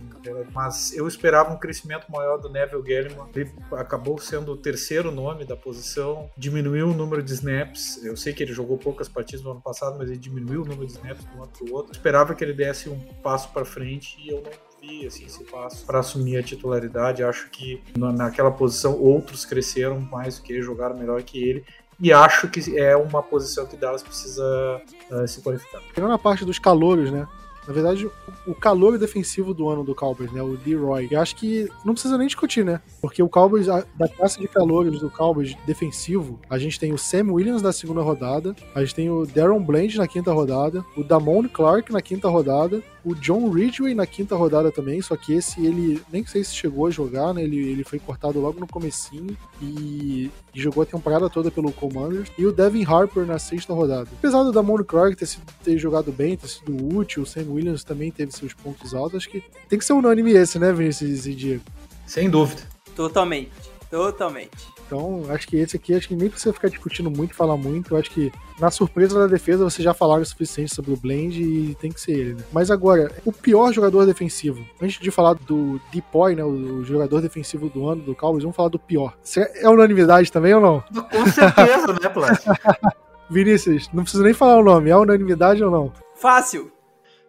Speaker 3: mas eu esperava um crescimento maior do Neville Gelliman. Ele acabou sendo o terceiro nome da posição, diminuiu o número de snaps. Eu sei que ele jogou poucas partidas no ano passado, mas ele diminuiu o número de snaps de um ano pro outro. Eu esperava que ele desse um passo para frente e eu não assim, esse passo para assumir a titularidade. Acho que naquela posição outros cresceram mais do que ele, jogaram melhor que ele. E acho que é uma posição que Dallas precisa uh, se qualificar.
Speaker 2: Pegando a parte dos calouros, né? Na verdade, o calor defensivo do ano do Cowboys, né? O Leroy. Eu acho que não precisa nem discutir, né? Porque o Cowboys, da classe de calores do Cowboys defensivo, a gente tem o Sam Williams na segunda rodada, a gente tem o Darren Bland na quinta rodada, o Damone Clark na quinta rodada, o John Ridgway na quinta rodada também, só que esse ele nem sei se chegou a jogar, né? Ele, ele foi cortado logo no comecinho e, e jogou a temporada toda pelo Commanders. E o Devin Harper na sexta rodada. Apesar do Damone Clark ter, sido, ter jogado bem, ter sido útil, o Sam Williams também teve seus pontos altos, acho que tem que ser unânime esse, né, Vinícius e Diego?
Speaker 3: Sem dúvida.
Speaker 4: Totalmente, totalmente.
Speaker 2: Então, acho que esse aqui, acho que nem precisa ficar discutindo muito, falar muito. Eu acho que na surpresa da defesa você já falaram o suficiente sobre o Blend e tem que ser ele, né? Mas agora, o pior jogador defensivo. Antes de falar do Depoy, né? O jogador defensivo do ano do Cowboys, vamos falar do pior. É unanimidade também ou não?
Speaker 3: Com certeza, né, Plat? <laughs>
Speaker 2: Vinícius, não precisa nem falar o nome. É unanimidade ou não?
Speaker 4: Fácil.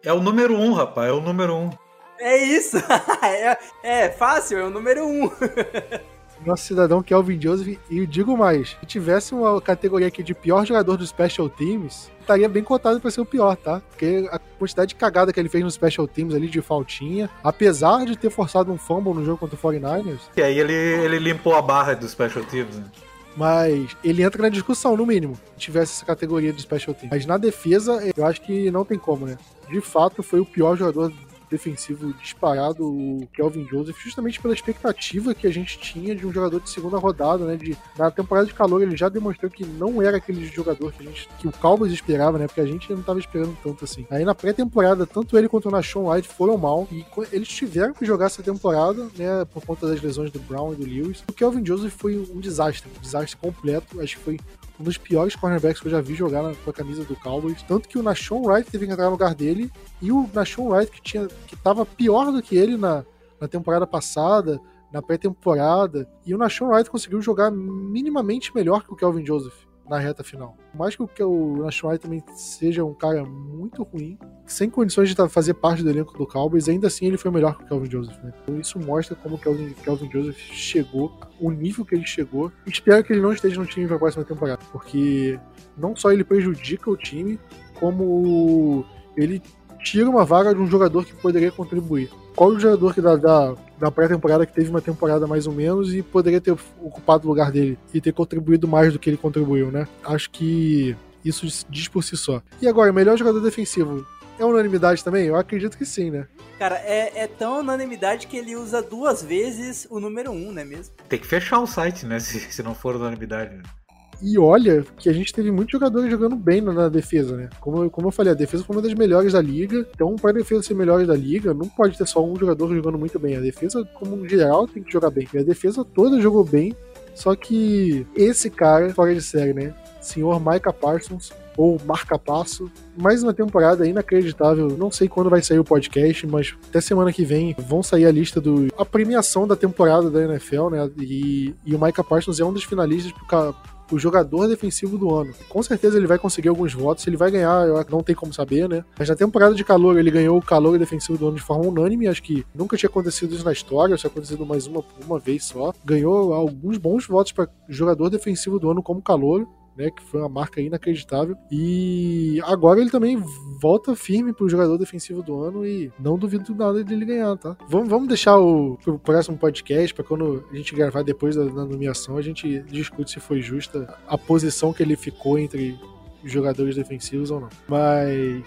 Speaker 3: É o número um, rapaz. É o número um.
Speaker 4: É isso. <laughs> é, é fácil, é o número um. <laughs>
Speaker 2: nosso cidadão Kelvin Joseph. E digo mais: se tivesse uma categoria aqui de pior jogador do Special Teams, estaria bem cotado para ser o pior, tá? Porque a quantidade de cagada que ele fez no Special Teams ali de faltinha, apesar de ter forçado um fumble no jogo contra o 49ers.
Speaker 3: E aí ele, ele limpou a barra do Special Teams, né?
Speaker 2: Mas ele entra na discussão, no mínimo, se tivesse essa categoria de Special Teams. Mas na defesa, eu acho que não tem como, né? De fato, foi o pior jogador defensivo disparado, o Kelvin Joseph, justamente pela expectativa que a gente tinha de um jogador de segunda rodada, né? De, na temporada de calor ele já demonstrou que não era aquele jogador que, a gente, que o Cowboys esperava, né? Porque a gente não estava esperando tanto assim. Aí na pré-temporada, tanto ele quanto o Nashon White foram mal e eles tiveram que jogar essa temporada, né? Por conta das lesões do Brown e do Lewis. O Kelvin Joseph foi um desastre, um desastre completo. Acho que foi um dos piores cornerbacks que eu já vi jogar na, com a camisa do Cowboys. Tanto que o Nashon Wright teve que entrar no lugar dele. E o Nashon Wright, que, tinha, que tava pior do que ele na, na temporada passada, na pré-temporada. E o Nashon Wright conseguiu jogar minimamente melhor que o Kelvin Joseph na reta final. Por mais que o Nashon também seja um cara muito ruim, sem condições de fazer parte do elenco do Cowboys, ainda assim ele foi melhor que o Kelvin Joseph. Né? Então isso mostra como o Kelvin, Kelvin Joseph chegou, o nível que ele chegou. Espero que ele não esteja no time para a próxima temporada, porque não só ele prejudica o time, como ele tira uma vaga de um jogador que poderia contribuir. Qual o jogador que da, da, da pré-temporada que teve uma temporada mais ou menos e poderia ter ocupado o lugar dele e ter contribuído mais do que ele contribuiu, né? Acho que isso diz por si só. E agora, melhor jogador defensivo. É unanimidade também? Eu acredito que sim, né?
Speaker 4: Cara, é, é tão unanimidade que ele usa duas vezes o número um, né mesmo?
Speaker 3: Tem que fechar o site, né? <laughs> Se, se não for unanimidade.
Speaker 2: E olha que a gente teve muitos jogadores jogando bem na, na, defesa, né? Como, como eu falei, a defesa foi uma das melhores da liga. Então, para a defesa ser melhor da liga, não pode ter só um jogador jogando muito bem. A defesa, como geral, tem que jogar bem. E a defesa toda jogou bem. Só que esse cara, fora de série, né? Senhor Micah Parsons, ou Marca Passo. Mais uma temporada inacreditável. Não sei quando vai sair o podcast, mas até semana que vem vão sair a lista do. a premiação da temporada da NFL, né? E, e o Micah Parsons é um dos finalistas por, o jogador defensivo do ano. Com certeza ele vai conseguir alguns votos, ele vai ganhar, não tem como saber, né? Mas na temporada de calor ele ganhou o calor defensivo do ano de forma unânime, acho que nunca tinha acontecido isso na história, tinha acontecido mais uma, uma vez só. Ganhou alguns bons votos para jogador defensivo do ano como calor né, que foi uma marca inacreditável. E agora ele também volta firme pro jogador defensivo do ano e não duvido nada dele ganhar, tá? Vamos, vamos deixar o pro próximo podcast para quando a gente gravar depois da, da nomeação, a gente discute se foi justa a posição que ele ficou entre jogadores defensivos ou não. Mas,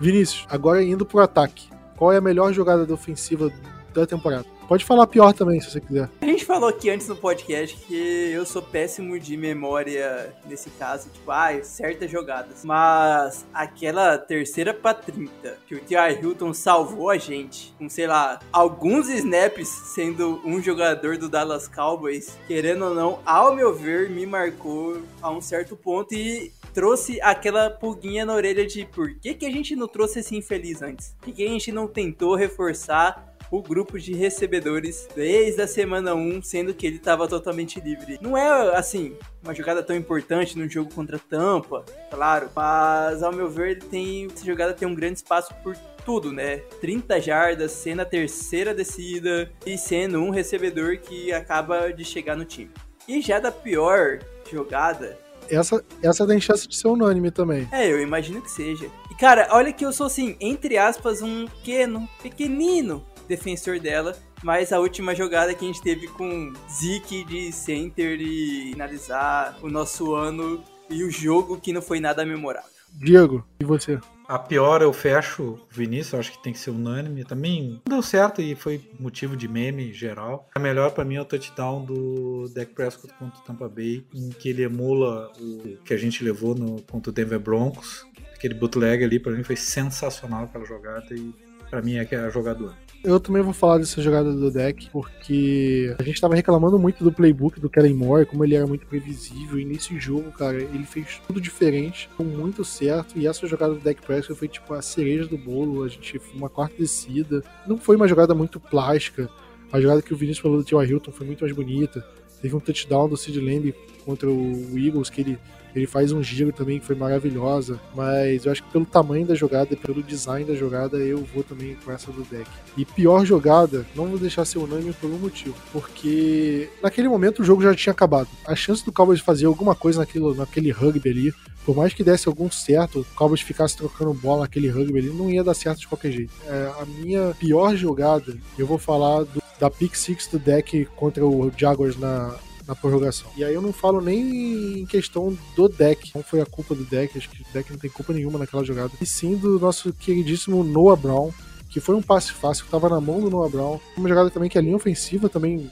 Speaker 2: Vinícius, agora indo pro ataque. Qual é a melhor jogada ofensiva da temporada? Pode falar pior também, se você quiser.
Speaker 4: A gente falou aqui antes no podcast que eu sou péssimo de memória nesse caso, tipo, ah, certas jogadas. Mas aquela terceira pra 30, que o T.I. Hilton salvou a gente, com, sei lá, alguns snaps sendo um jogador do Dallas Cowboys, querendo ou não, ao meu ver, me marcou a um certo ponto e trouxe aquela pulguinha na orelha de por que, que a gente não trouxe esse infeliz antes? Por que, que a gente não tentou reforçar o grupo de recebedores desde a semana 1, sendo que ele estava totalmente livre. Não é, assim, uma jogada tão importante no jogo contra Tampa, claro, mas ao meu ver, ele tem, essa jogada tem um grande espaço por tudo, né? 30 jardas, sendo a terceira descida e sendo um recebedor que acaba de chegar no time. E já da pior jogada,
Speaker 2: essa, essa tem chance de ser unânime também.
Speaker 4: É, eu imagino que seja. E cara, olha que eu sou assim, entre aspas, um pequeno, pequenino defensor dela. Mas a última jogada que a gente teve com Zeke de center e finalizar o nosso ano e o jogo que não foi nada memorável.
Speaker 2: Diego, e você?
Speaker 3: A pior eu fecho Vinícius, acho que tem que ser unânime. Também deu certo e foi motivo de meme geral. A melhor para mim é o touchdown do Dak Prescott contra o Tampa Bay, em que ele emula o que a gente levou no contra o Denver Broncos. Aquele bootleg ali para mim foi sensacional aquela jogada e para mim é que é a jogadora.
Speaker 2: Eu também vou falar dessa jogada do deck, porque a gente tava reclamando muito do playbook do Kellen Moore, como ele era muito previsível, e nesse jogo, cara, ele fez tudo diferente, com muito certo, e essa jogada do deck Prescott foi tipo a cereja do bolo, a gente uma quarta descida. Não foi uma jogada muito plástica, a jogada que o Vinícius falou do Tio Hilton foi muito mais bonita. Teve um touchdown do Sid Lamb contra o Eagles, que ele ele faz um giro também que foi maravilhosa, mas eu acho que pelo tamanho da jogada e pelo design da jogada, eu vou também com essa do deck. E pior jogada, não vou deixar ser unânime por um motivo, porque naquele momento o jogo já tinha acabado. A chance do Cowboys fazer alguma coisa naquele, naquele rugby ali, por mais que desse algum certo, o Cowboys ficasse trocando bola naquele rugby ali, não ia dar certo de qualquer jeito. É, a minha pior jogada, eu vou falar do, da pick six do deck contra o Jaguars na, na prorrogação. E aí eu não falo nem em questão do deck, não foi a culpa do deck, acho que o deck não tem culpa nenhuma naquela jogada, e sim do nosso queridíssimo Noah Brown, que foi um passe fácil, que tava na mão do Noah Brown. Uma jogada também que a linha ofensiva também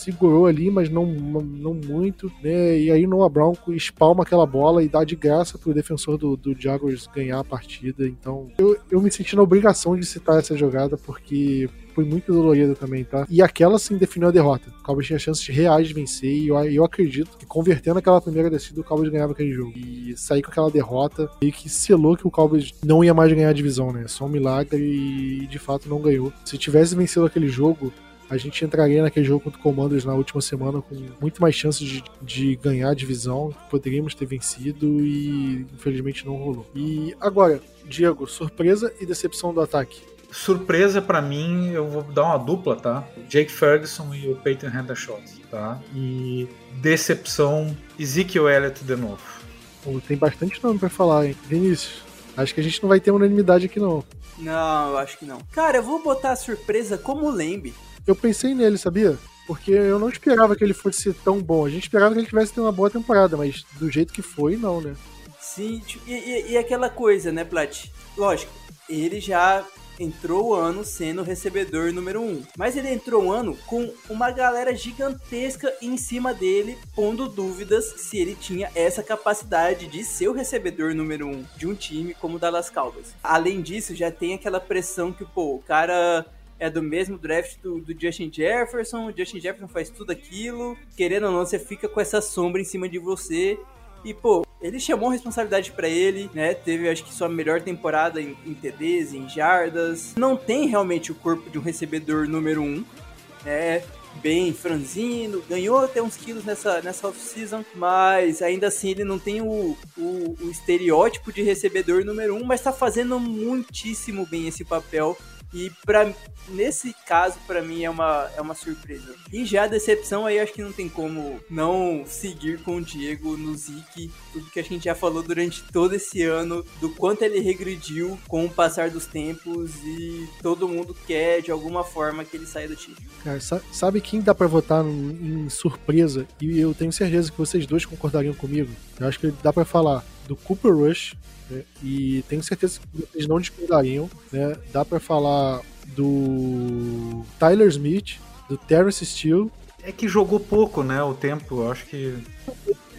Speaker 2: segurou ali, mas não, não muito, né? E aí Noah Brown espalma aquela bola e dá de graça pro defensor do, do Jaguars ganhar a partida. Então eu, eu me senti na obrigação de citar essa jogada, porque foi muito dolorida também, tá? E aquela sim definiu a derrota. O Cowboys tinha chances reais de vencer e eu, eu acredito que convertendo aquela primeira descida, o Cowboys ganhava aquele jogo. E sair com aquela derrota e que selou que o Cowboys não ia mais ganhar a divisão, né? Só um milagre e de fato não ganhou. Se tivesse vencido aquele jogo, a gente entraria naquele jogo contra o Commanders na última semana com muito mais chances de, de ganhar a divisão. Poderíamos ter vencido e infelizmente não rolou. E agora, Diego, surpresa e decepção do ataque.
Speaker 3: Surpresa para mim, eu vou dar uma dupla, tá? Jake Ferguson e o Peyton Hendershot, tá? E decepção, Ezekiel Elliott de novo.
Speaker 2: Pô, tem bastante nome para falar, hein? Vinícius, acho que a gente não vai ter unanimidade aqui não.
Speaker 4: Não, eu acho que não. Cara, eu vou botar a surpresa como o Lembe.
Speaker 2: Eu pensei nele, sabia? Porque eu não esperava que ele fosse tão bom. A gente esperava que ele tivesse ter uma boa temporada, mas do jeito que foi, não, né?
Speaker 4: Sim, e, e, e aquela coisa, né, Plat? Lógico, ele já entrou o ano sendo recebedor número um. Mas ele entrou o ano com uma galera gigantesca em cima dele, pondo dúvidas se ele tinha essa capacidade de ser o recebedor número um de um time como o Dallas Cowboys. Além disso, já tem aquela pressão que, pô, o cara é do mesmo draft do, do, Justin Jefferson, o Justin Jefferson faz tudo aquilo, querendo ou não, você fica com essa sombra em cima de você. E, pô, ele chamou responsabilidade para ele, né? Teve, acho que, sua melhor temporada em, em, TDs, em jardas. Não tem realmente o corpo de um recebedor número um, né? Bem franzino, ganhou até uns quilos nessa, nessa off-season, mas ainda assim ele não tem o, o, o estereótipo de recebedor número um, mas tá fazendo muitíssimo bem esse papel e pra, nesse caso, para mim, é uma, é uma surpresa. E já a decepção aí, acho que não tem como não seguir com o Diego no Zik. Tudo que a gente já falou durante todo esse ano, do quanto ele regrediu com o passar dos tempos e todo mundo quer, de alguma forma, que ele saia do time.
Speaker 2: Cara, sabe quem dá pra votar em surpresa? E eu tenho certeza que vocês dois concordariam comigo. Eu acho que dá para falar do Cooper Rush, né? e tenho certeza que vocês não discordariam. Né? Dá para falar do Tyler Smith, do Terrence Steele.
Speaker 3: É que jogou pouco, né? O tempo, eu acho que.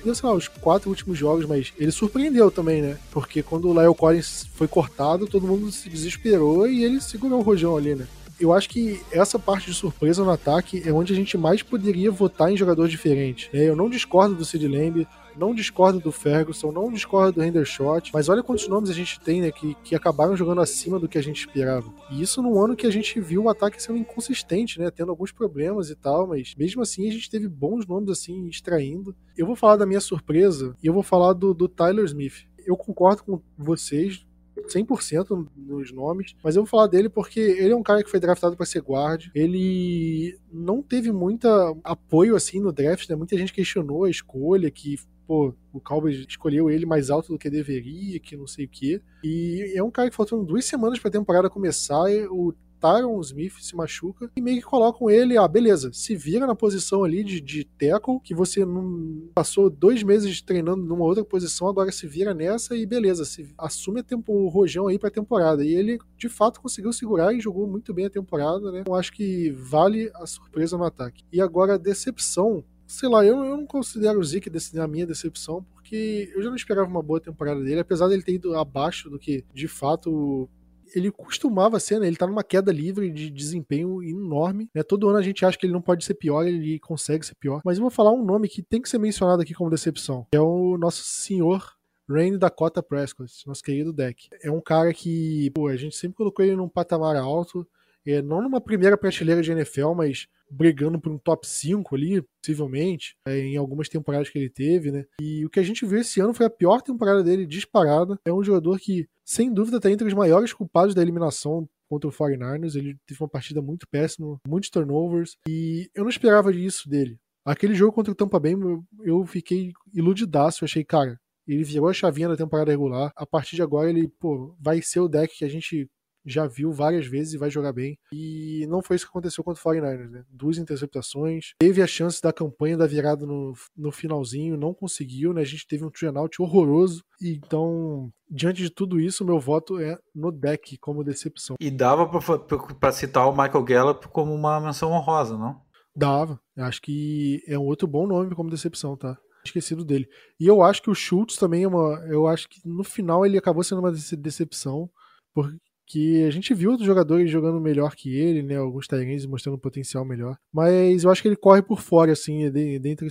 Speaker 2: Sei lá, os quatro últimos jogos, mas ele surpreendeu também, né? Porque quando o Lyle Collins foi cortado, todo mundo se desesperou e ele segurou o rojão ali, né? Eu acho que essa parte de surpresa no ataque é onde a gente mais poderia votar em jogador diferente. Né? Eu não discordo do Sid Lamb, não discordo do Ferguson, não discordo do Hendershot, mas olha quantos nomes a gente tem, né, que, que acabaram jogando acima do que a gente esperava. E isso num ano que a gente viu o ataque sendo inconsistente, né, tendo alguns problemas e tal, mas mesmo assim a gente teve bons nomes assim extraindo. Eu vou falar da minha surpresa e eu vou falar do, do Tyler Smith. Eu concordo com vocês 100% nos nomes, mas eu vou falar dele porque ele é um cara que foi draftado para ser guard. Ele não teve muita apoio assim no draft, né? Muita gente questionou a escolha, que pô, o Cowboys escolheu ele mais alto do que deveria, que não sei o quê. E é um cara que faltando duas semanas para a temporada começar, o Tyron Smith se machuca e meio que colocam ele, ah, beleza, se vira na posição ali de, de tackle, que você não passou dois meses treinando numa outra posição, agora se vira nessa e beleza, se assume tempo, o rojão aí pra temporada. E ele, de fato, conseguiu segurar e jogou muito bem a temporada, né? Eu acho que vale a surpresa no ataque. E agora a decepção, sei lá, eu, eu não considero o Zeke a minha decepção, porque eu já não esperava uma boa temporada dele, apesar dele ter ido abaixo do que de fato ele costumava ser, né? Ele tá numa queda livre de desempenho enorme, né? Todo ano a gente acha que ele não pode ser pior, ele consegue ser pior. Mas eu vou falar um nome que tem que ser mencionado aqui como decepção, é o nosso senhor Rain Dakota Prescott, nosso querido deck. É um cara que, pô, a gente sempre colocou ele num patamar alto, é, não numa primeira prateleira de NFL, mas brigando por um top 5 ali, possivelmente, é, em algumas temporadas que ele teve, né? E o que a gente viu esse ano foi a pior temporada dele disparada. É um jogador que, sem dúvida, está entre os maiores culpados da eliminação contra o 49ers. Ele teve uma partida muito péssima, muitos turnovers, e eu não esperava isso dele. Aquele jogo contra o Tampa Bay, eu fiquei iludidaço. Eu achei, cara, ele virou a chavinha da temporada regular. A partir de agora, ele, pô, vai ser o deck que a gente já viu várias vezes e vai jogar bem. E não foi isso que aconteceu contra o 49ers, né? Duas interceptações. Teve a chance da campanha da virada no, no finalzinho, não conseguiu, né? A gente teve um turnout horroroso. E então, diante de tudo isso, meu voto é no deck como decepção.
Speaker 3: E dava para citar o Michael Gallup como uma menção honrosa, não?
Speaker 2: Dava. Acho que é um outro bom nome como decepção, tá? esquecido dele. E eu acho que o Schultz também é uma. Eu acho que no final ele acabou sendo uma decepção, porque que a gente viu outros jogadores jogando melhor que ele, né? Alguns Tyrants mostrando um potencial melhor. Mas eu acho que ele corre por fora, assim, dentre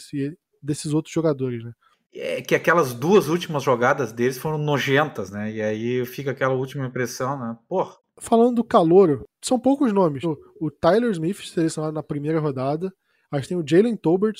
Speaker 2: desses outros jogadores, né?
Speaker 3: É que aquelas duas últimas jogadas deles foram nojentas, né? E aí fica aquela última impressão, né? Porra.
Speaker 2: Falando do calor, são poucos nomes. O Tyler Smith, selecionado na primeira rodada. A gente tem o Jalen Tolbert,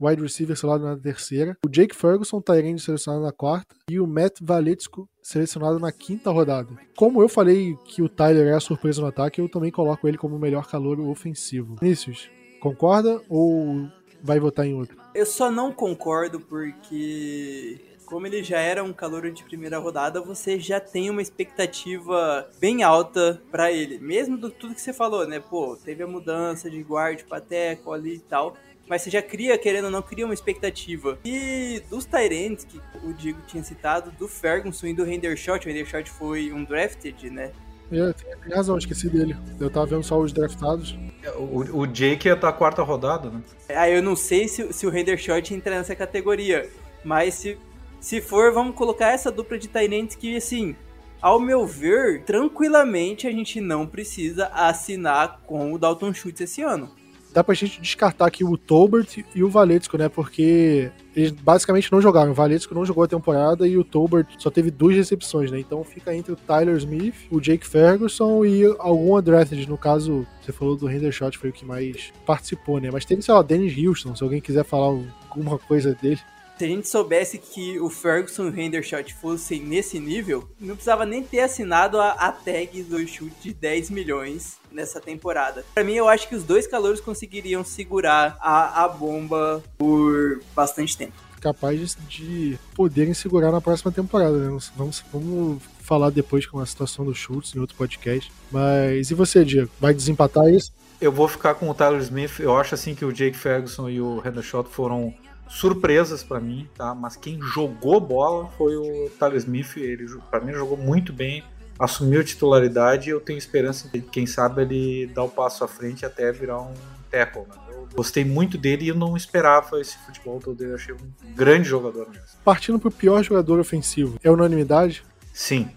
Speaker 2: wide receiver selecionado na terceira, o Jake Ferguson, Tyrande selecionado na quarta, e o Matt Valetsco selecionado na quinta rodada. Como eu falei que o Tyler é a surpresa no ataque, eu também coloco ele como o melhor calor ofensivo. Vinícius, concorda ou vai votar em outro?
Speaker 4: Eu só não concordo porque como ele já era um calor de primeira rodada, você já tem uma expectativa bem alta para ele. Mesmo do tudo que você falou, né? Pô, teve a mudança de guarda, pateco ali e tal mas você já cria, querendo ou não, cria uma expectativa. E dos Tyrants, que o Diego tinha citado, do Ferguson e do Hendershot, o Hendershot foi um drafted, né?
Speaker 2: É, tem razão, esqueci dele. Eu tava vendo só os draftados.
Speaker 3: O, o Jake ia estar tá quarta rodada, né?
Speaker 4: Ah, eu não sei se, se o Hendershot entra nessa categoria, mas se, se for, vamos colocar essa dupla de Tyrants que, assim, ao meu ver, tranquilamente a gente não precisa assinar com o Dalton Schultz esse ano
Speaker 2: dá pra gente descartar aqui o Tolbert e o Valetsco, né? Porque eles basicamente não jogaram. O Valetsco não jogou a temporada e o Tolbert só teve duas recepções, né? Então fica entre o Tyler Smith, o Jake Ferguson e algum undrafted. No caso, você falou do Hendershot, foi o que mais participou, né? Mas teve, sei lá, Dennis Houston, se alguém quiser falar alguma coisa dele.
Speaker 4: Se a gente soubesse que o Ferguson e o Hendershot fossem nesse nível, não precisava nem ter assinado a, a tag do chute de 10 milhões nessa temporada. Para mim, eu acho que os dois calouros conseguiriam segurar a, a bomba por bastante tempo.
Speaker 2: Capaz de poderem segurar na próxima temporada, né? Vamos, vamos falar depois com a situação do Schultz em outro podcast. Mas e você, Diego? Vai desempatar isso?
Speaker 3: Eu vou ficar com o Tyler Smith. Eu acho assim que o Jake Ferguson e o Hendershot foram surpresas para mim, tá? Mas quem jogou bola foi o Tyler Smith. Ele, para mim, jogou muito bem, assumiu a titularidade. E eu tenho esperança de, quem sabe, ele dar o passo à frente até virar um tackle. Né? Eu gostei muito dele e eu não esperava esse futebol todo dele. Eu achei um grande jogador mesmo.
Speaker 2: Partindo pro pior jogador ofensivo, é unanimidade?
Speaker 3: Sim.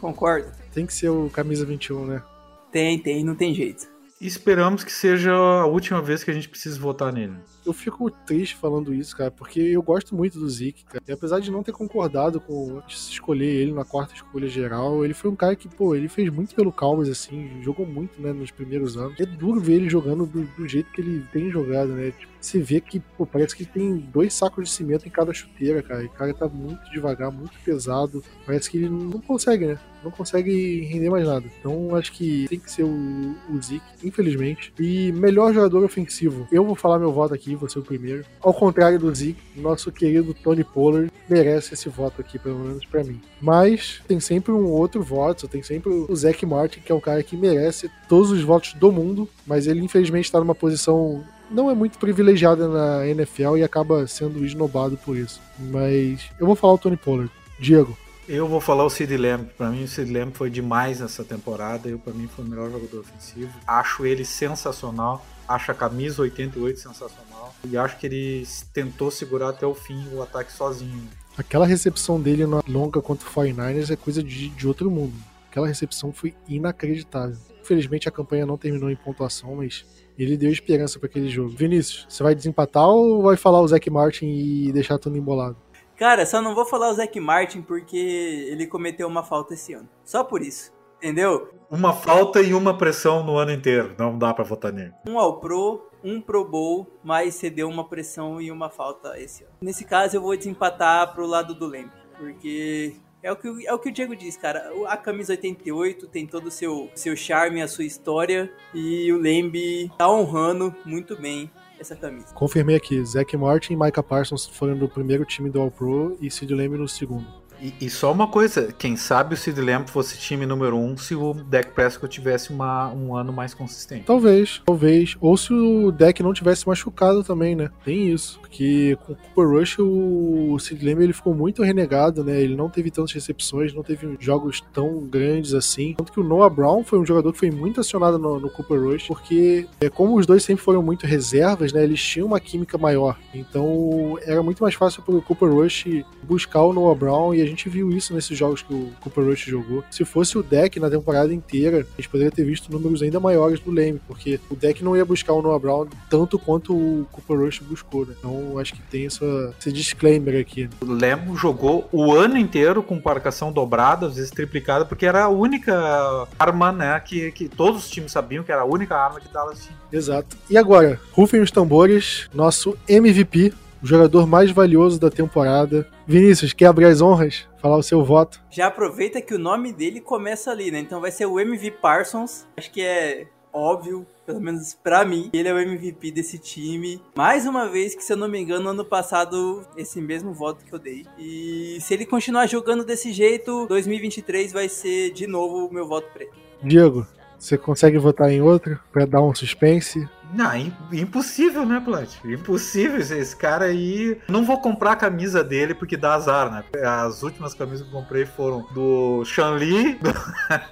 Speaker 4: Concordo.
Speaker 2: Tem que ser o camisa 21, né?
Speaker 4: Tem, tem, não tem jeito.
Speaker 3: Esperamos que seja a última vez que a gente precise votar nele.
Speaker 2: Eu fico triste falando isso, cara, porque eu gosto muito do Zeke, cara. E apesar de não ter concordado com escolher ele na quarta escolha geral, ele foi um cara que, pô, ele fez muito pelo Cowboys, assim, jogou muito, né, nos primeiros anos. É duro ver ele jogando do, do jeito que ele tem jogado, né? Tipo, você vê que, pô, parece que tem dois sacos de cimento em cada chuteira, cara. E o cara tá muito devagar, muito pesado. Parece que ele não consegue, né? Não consegue render mais nada. Então acho que tem que ser o, o Zeke, infelizmente. E melhor jogador ofensivo. Eu vou falar meu voto aqui, vou ser o primeiro. Ao contrário do Zeke, nosso querido Tony Pollard merece esse voto aqui, pelo menos para mim. Mas tem sempre um outro voto, tem sempre o Zach Martin, que é o cara que merece todos os votos do mundo, mas ele infelizmente está numa posição não é muito privilegiada na NFL e acaba sendo esnobado por isso. Mas eu vou falar o Tony Pollard. Diego.
Speaker 3: Eu vou falar o Sid Lamb. Para mim, o Sid Lamb foi demais nessa temporada. Eu, para mim, foi o melhor jogador ofensivo. Acho ele sensacional. Acho a camisa 88 sensacional. E acho que ele tentou segurar até o fim o ataque sozinho.
Speaker 2: Aquela recepção dele na longa contra o 49ers é coisa de, de outro mundo. Aquela recepção foi inacreditável. Infelizmente, a campanha não terminou em pontuação, mas ele deu esperança para aquele jogo. Vinícius, você vai desempatar ou vai falar o Zac Martin e deixar tudo embolado?
Speaker 4: Cara, só não vou falar o Zac Martin porque ele cometeu uma falta esse ano. Só por isso. Entendeu?
Speaker 3: Uma falta e uma pressão no ano inteiro. Não dá para votar nele.
Speaker 4: Um ao Pro, um Pro Bowl, mas cedeu uma pressão e uma falta esse ano. Nesse caso, eu vou desempatar pro lado do Lembre. Porque é o, que, é o que o Diego diz, cara. A camisa 88 tem todo o seu, seu charme, a sua história. E o Lembe tá honrando muito bem essa camisa.
Speaker 2: Confirmei aqui, Zack Martin e Micah Parsons foram do primeiro time do All Pro e Sid Lamb no segundo.
Speaker 3: E, e, só uma coisa, quem sabe o Sid Lamb fosse time número um se o Dak Prescott tivesse uma, um ano mais consistente.
Speaker 2: Talvez, talvez. Ou se o Dak não tivesse machucado também, né? Tem isso. Porque com o Cooper Rush o Sid Lamb ele ficou muito renegado, né? Ele não teve tantas recepções, não teve jogos tão grandes assim. Tanto que o Noah Brown foi um jogador que foi muito acionado no, no Cooper Rush, porque é, como os dois sempre foram muito reservas, né? Eles tinham uma química maior. Então era muito mais fácil pro Cooper Rush buscar o Noah Brown e a gente viu isso nesses jogos que o Cooper Rush jogou. Se fosse o deck na temporada inteira, a gente poderia ter visto números ainda maiores do Leme, porque o deck não ia buscar o Noah Brown tanto quanto o Cooper Rush buscou, né? Então acho que tem essa, esse disclaimer aqui.
Speaker 3: O Lemo jogou o ano inteiro com marcação dobrada, às vezes triplicada, porque era a única arma, né, que, que todos os times sabiam que era a única arma que Dallas tinha.
Speaker 2: Exato. E agora, rufem os tambores, nosso MVP o jogador mais valioso da temporada. Vinícius, quer abrir as honras? Falar o seu voto.
Speaker 4: Já aproveita que o nome dele começa ali, né? Então vai ser o MV Parsons. Acho que é óbvio, pelo menos para mim, ele é o MVP desse time. Mais uma vez que, se eu não me engano, ano passado, esse mesmo voto que eu dei. E se ele continuar jogando desse jeito, 2023 vai ser de novo o meu voto pra ele.
Speaker 2: Diego, você consegue votar em outro para dar um suspense?
Speaker 3: Não, impossível, né, Plant? Impossível esse cara aí. Não vou comprar a camisa dele porque dá azar, né? As últimas camisas que eu comprei foram do Shanli, do,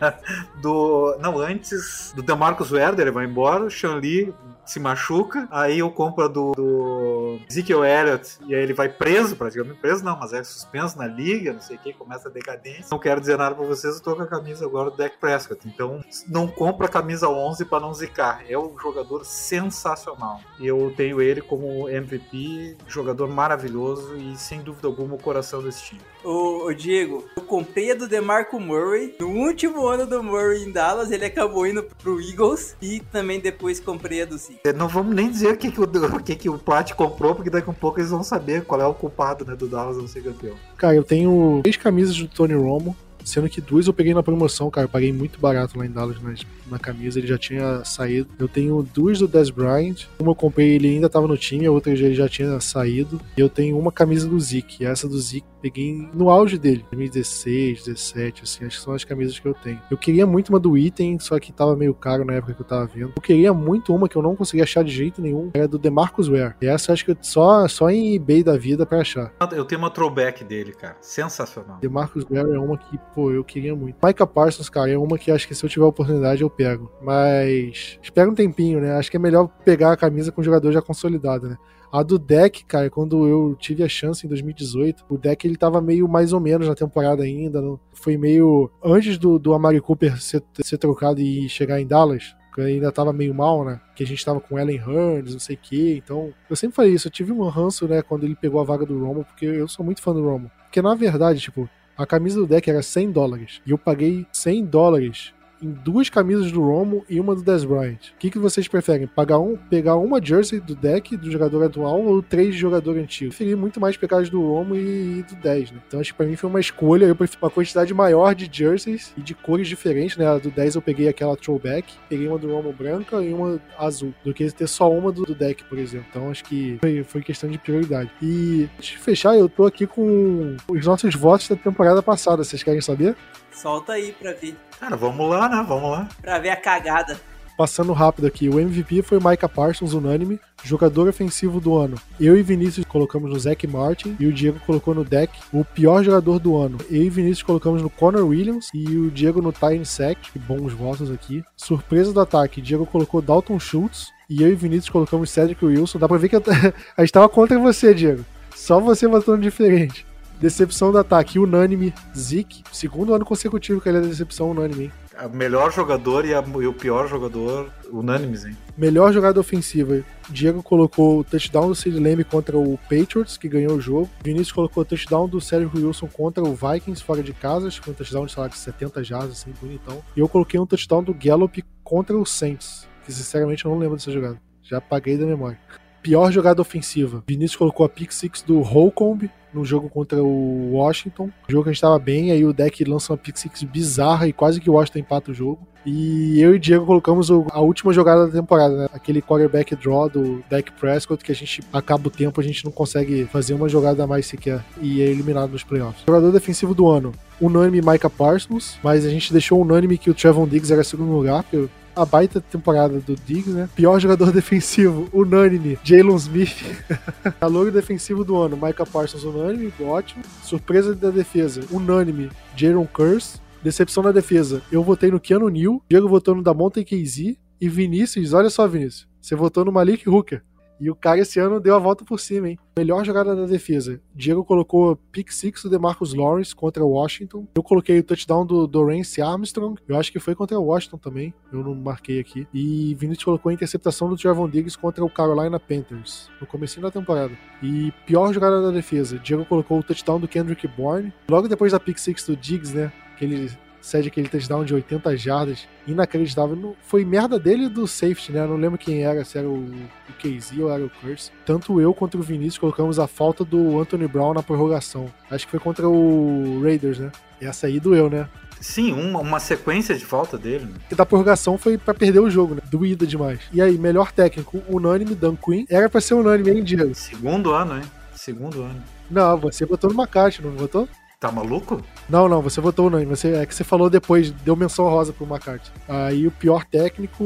Speaker 3: <laughs> do. Não, antes do Demarcus Werder, ele vai embora. Shanli se machuca, aí eu compro do, do Ezekiel Elliott e aí ele vai preso, praticamente preso não, mas é suspenso na liga, não sei o que, começa a decadência. Não quero dizer nada pra vocês, eu tô com a camisa agora do Dak Prescott, então não compra a camisa 11 para não zicar, é um jogador sensacional. Eu tenho ele como MVP, jogador maravilhoso e sem dúvida alguma o coração desse time.
Speaker 4: Ô, ô, Diego, eu comprei a do DeMarco Murray. No último ano do Murray em Dallas, ele acabou indo pro Eagles. E também depois comprei a do Seahawks.
Speaker 3: É, não vamos nem dizer o que, que, o, o, que, que o Plat comprou, porque daqui a um pouco eles vão saber qual é o culpado né, do Dallas não ser campeão.
Speaker 2: Cara, eu tenho três camisas do Tony Romo. Sendo que duas eu peguei na promoção, cara. Eu paguei muito barato lá em Dallas na, na camisa. Ele já tinha saído. Eu tenho duas do Des Bryant. Uma eu comprei, ele ainda tava no time, a outra ele já tinha saído. E eu tenho uma camisa do Zeke. Essa do Zeke peguei no auge dele, 2016, 17, assim, acho que são as camisas que eu tenho. Eu queria muito uma do Item, só que tava meio caro na época que eu tava vendo. Eu queria muito uma que eu não conseguia achar de jeito nenhum, era do DeMarcus Ware. E essa acho que só, só em eBay da vida pra achar.
Speaker 3: Eu tenho uma throwback dele, cara. Sensacional.
Speaker 2: DeMarcus Ware é uma que, pô, eu queria muito. Micah Parsons, cara, é uma que acho que se eu tiver oportunidade eu pego. Mas espera um tempinho, né? Acho que é melhor pegar a camisa com o jogador já consolidado, né? A do deck, cara, quando eu tive a chance em 2018, o deck ele tava meio mais ou menos na temporada ainda. Não, foi meio. Antes do, do Amari Cooper ser, ser trocado e chegar em Dallas, ainda tava meio mal, né? Que a gente tava com Ellen Hearns, não sei o quê. Então, eu sempre falei isso. Eu tive um ranço, né, quando ele pegou a vaga do Romo, porque eu sou muito fã do Romo. Porque na verdade, tipo, a camisa do deck era 100 dólares. E eu paguei 100 dólares em duas camisas do Romo e uma do Dez Bryant. O que, que vocês preferem? Pagar um, pegar uma jersey do deck do jogador atual ou três de jogador antigo? Eu preferi muito mais pegar as do Romo e, e do 10, né? Então acho que pra mim foi uma escolha. Eu prefiro uma quantidade maior de jerseys e de cores diferentes, né? A do 10 eu peguei aquela throwback, peguei uma do Romo branca e uma azul, do que ter só uma do, do deck, por exemplo. Então acho que foi, foi questão de prioridade. E antes de fechar, eu tô aqui com os nossos votos da temporada passada. Vocês querem saber?
Speaker 4: Solta aí pra ver.
Speaker 3: Cara, vamos lá, né? Vamos lá.
Speaker 4: Pra ver a cagada.
Speaker 2: Passando rápido aqui, o MVP foi Micah Parsons, unânime. Jogador ofensivo do ano. Eu e Vinícius colocamos no Zach Martin e o Diego colocou no deck o pior jogador do ano. Eu e Vinícius colocamos no Connor Williams e o Diego no Time Sack. Bons votos aqui. Surpresa do ataque, Diego colocou Dalton Schultz e eu e Vinícius colocamos Cedric Wilson. Dá pra ver que eu <laughs> a gente tava contra você, Diego. Só você votando diferente. Decepção do ataque, unânime, Zeke. Segundo ano consecutivo que ele é decepção unânime, hein?
Speaker 3: O melhor jogador e, a, e, o pior jogador unânimes, hein?
Speaker 2: Melhor jogada ofensiva. Diego colocou o touchdown do Sid Lamb contra o Patriots, que ganhou o jogo. Vinícius colocou o touchdown do Sérgio Wilson contra o Vikings, fora de casa, acho que um touchdown de, sei lá, de 70 jardas, assim, bonitão. E eu coloquei um touchdown do Gallup contra o Saints, que sinceramente eu não lembro dessa jogada. Já apaguei da memória. Pior jogada ofensiva. Vinícius colocou a pick six do Holcomb no jogo contra o Washington. O jogo que a gente tava bem, aí o deck lança uma pick six bizarra e quase que o Washington empata o jogo. E eu e o Diego colocamos a última jogada da temporada, né? Aquele quarterback draw do deck Prescott, que a gente acaba o tempo, a gente não consegue fazer uma jogada mais sequer e é eliminado nos playoffs. Jogador defensivo do ano, unânime Micah Parsons, mas a gente deixou unânime que o Trevon Diggs era segundo lugar, porque a baita temporada do Diggs, né? Pior jogador <laughs> defensivo, unânime, Jalen Smith. <laughs> Calor defensivo do ano, Micah Parsons, unânime, ótimo. Surpresa da defesa, unânime, Jaron Curse. Decepção da defesa, eu votei no Keanu Neal, Diego votou no Damonte KZ e Vinícius, olha só, Vinícius, você votou no Malik Hooker. E o cara esse ano deu a volta por cima, hein? Melhor jogada da defesa. Diego colocou pick six do DeMarcus Lawrence contra o Washington. Eu coloquei o touchdown do Dorance Armstrong. Eu acho que foi contra o Washington também. Eu não marquei aqui. E Vinícius colocou a interceptação do Trevon Diggs contra o Carolina Panthers. No começo da temporada. E pior jogada da defesa. Diego colocou o touchdown do Kendrick Bourne. Logo depois da pick six do Diggs, né? Que ele cede aquele touchdown de 80 jardas, inacreditável. Não, foi merda dele do safety, né? Eu não lembro quem era, se era o, o KZ ou era o Curse. Tanto eu quanto o Vinícius colocamos a falta do Anthony Brown na prorrogação. Acho que foi contra o Raiders, né? Essa aí doeu, né?
Speaker 3: Sim, uma, uma sequência de falta dele. Né?
Speaker 2: E da prorrogação foi para perder o jogo, né? Doída demais. E aí, melhor técnico, unânime, Dan Quinn. Era pra ser unânime, hein, Diego?
Speaker 3: Segundo ano, hein? Segundo ano.
Speaker 2: Não, você botou no Macate, não votou?
Speaker 3: Tá maluco?
Speaker 2: Não, não, você votou não. Você, é que você falou depois, deu menção rosa pro McCarthy. Aí o pior técnico,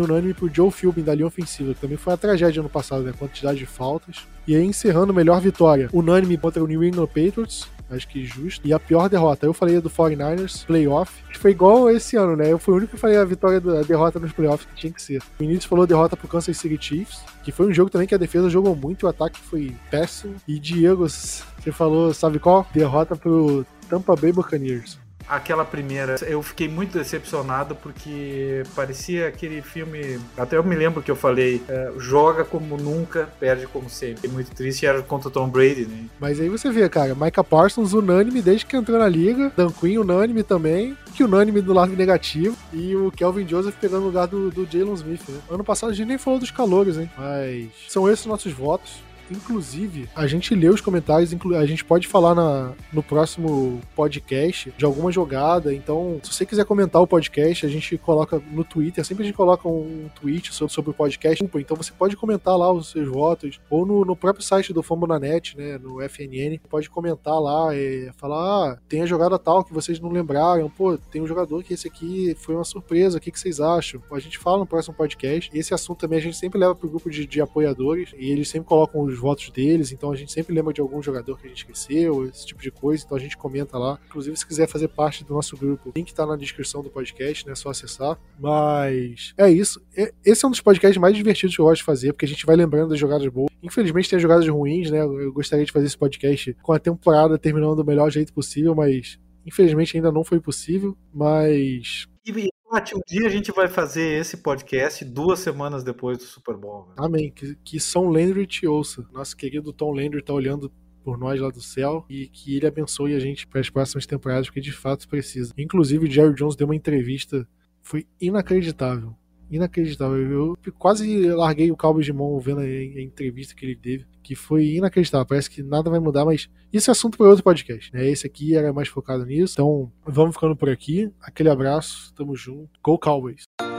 Speaker 2: unânime pro Joe Philbin da linha ofensiva, que também foi uma tragédia ano passado, né? Quantidade de faltas. E aí, encerrando, melhor vitória, unânime contra o New England Patriots, acho que justo. E a pior derrota, eu falei do 49ers, playoff, foi igual esse ano, né? Eu fui o único que falei a vitória da derrota nos playoffs, que tinha que ser. O Vinícius falou derrota pro Kansas City Chiefs, que foi um jogo também que a defesa jogou muito, o ataque foi péssimo. E Diego, você falou, sabe qual? Derrota pro Tampa Bay Buccaneers
Speaker 3: aquela primeira, eu fiquei muito decepcionado porque parecia aquele filme. Até eu me lembro que eu falei: é, joga como nunca, perde como sempre. Fiquei muito triste era contra o Tom Brady, né?
Speaker 2: Mas aí você vê, cara, Micah Parsons unânime desde que entrou na liga, Dan Quinn unânime também, que unânime do lado negativo, e o Kelvin Joseph pegando o lugar do, do Jalen Smith, né? Ano passado a gente nem falou dos calores, hein? Mas são esses nossos votos. Inclusive, a gente lê os comentários, a gente pode falar na, no próximo podcast de alguma jogada. Então, se você quiser comentar o podcast, a gente coloca no Twitter, sempre a gente coloca um tweet sobre, sobre o podcast. Então você pode comentar lá os seus votos, ou no, no próprio site do Fambonanet, né? No FNN, pode comentar lá, e falar, ah, tem a jogada tal que vocês não lembraram, pô, tem um jogador que esse aqui foi uma surpresa, o que, que vocês acham? A gente fala no próximo podcast. Esse assunto também a gente sempre leva pro grupo de, de apoiadores, e eles sempre colocam os votos deles, então a gente sempre lembra de algum jogador que a gente esqueceu, esse tipo de coisa, então a gente comenta lá. Inclusive, se quiser fazer parte do nosso grupo, o link tá na descrição do podcast, né? É só acessar. Mas é isso. Esse é um dos podcasts mais divertidos que eu gosto de fazer, porque a gente vai lembrando das jogadas boas. Infelizmente tem jogadas ruins, né? Eu gostaria de fazer esse podcast com a temporada terminando do melhor jeito possível, mas infelizmente ainda não foi possível. Mas
Speaker 3: e, Mate, um dia a gente vai fazer esse podcast duas semanas depois do Super Bowl.
Speaker 2: Amém. Que, que São Landry te ouça. Nosso querido Tom Landry tá olhando por nós lá do céu e que ele abençoe a gente para as próximas temporadas, porque de fato precisa. Inclusive, o Jerry Jones deu uma entrevista, foi inacreditável. Inacreditável. Eu quase larguei o cabo de mão vendo a, a entrevista que ele teve, que foi inacreditável. Parece que nada vai mudar, mas é assunto para outro podcast. Né? Esse aqui era mais focado nisso. Então, vamos ficando por aqui. Aquele abraço, tamo junto. Go Cowboys!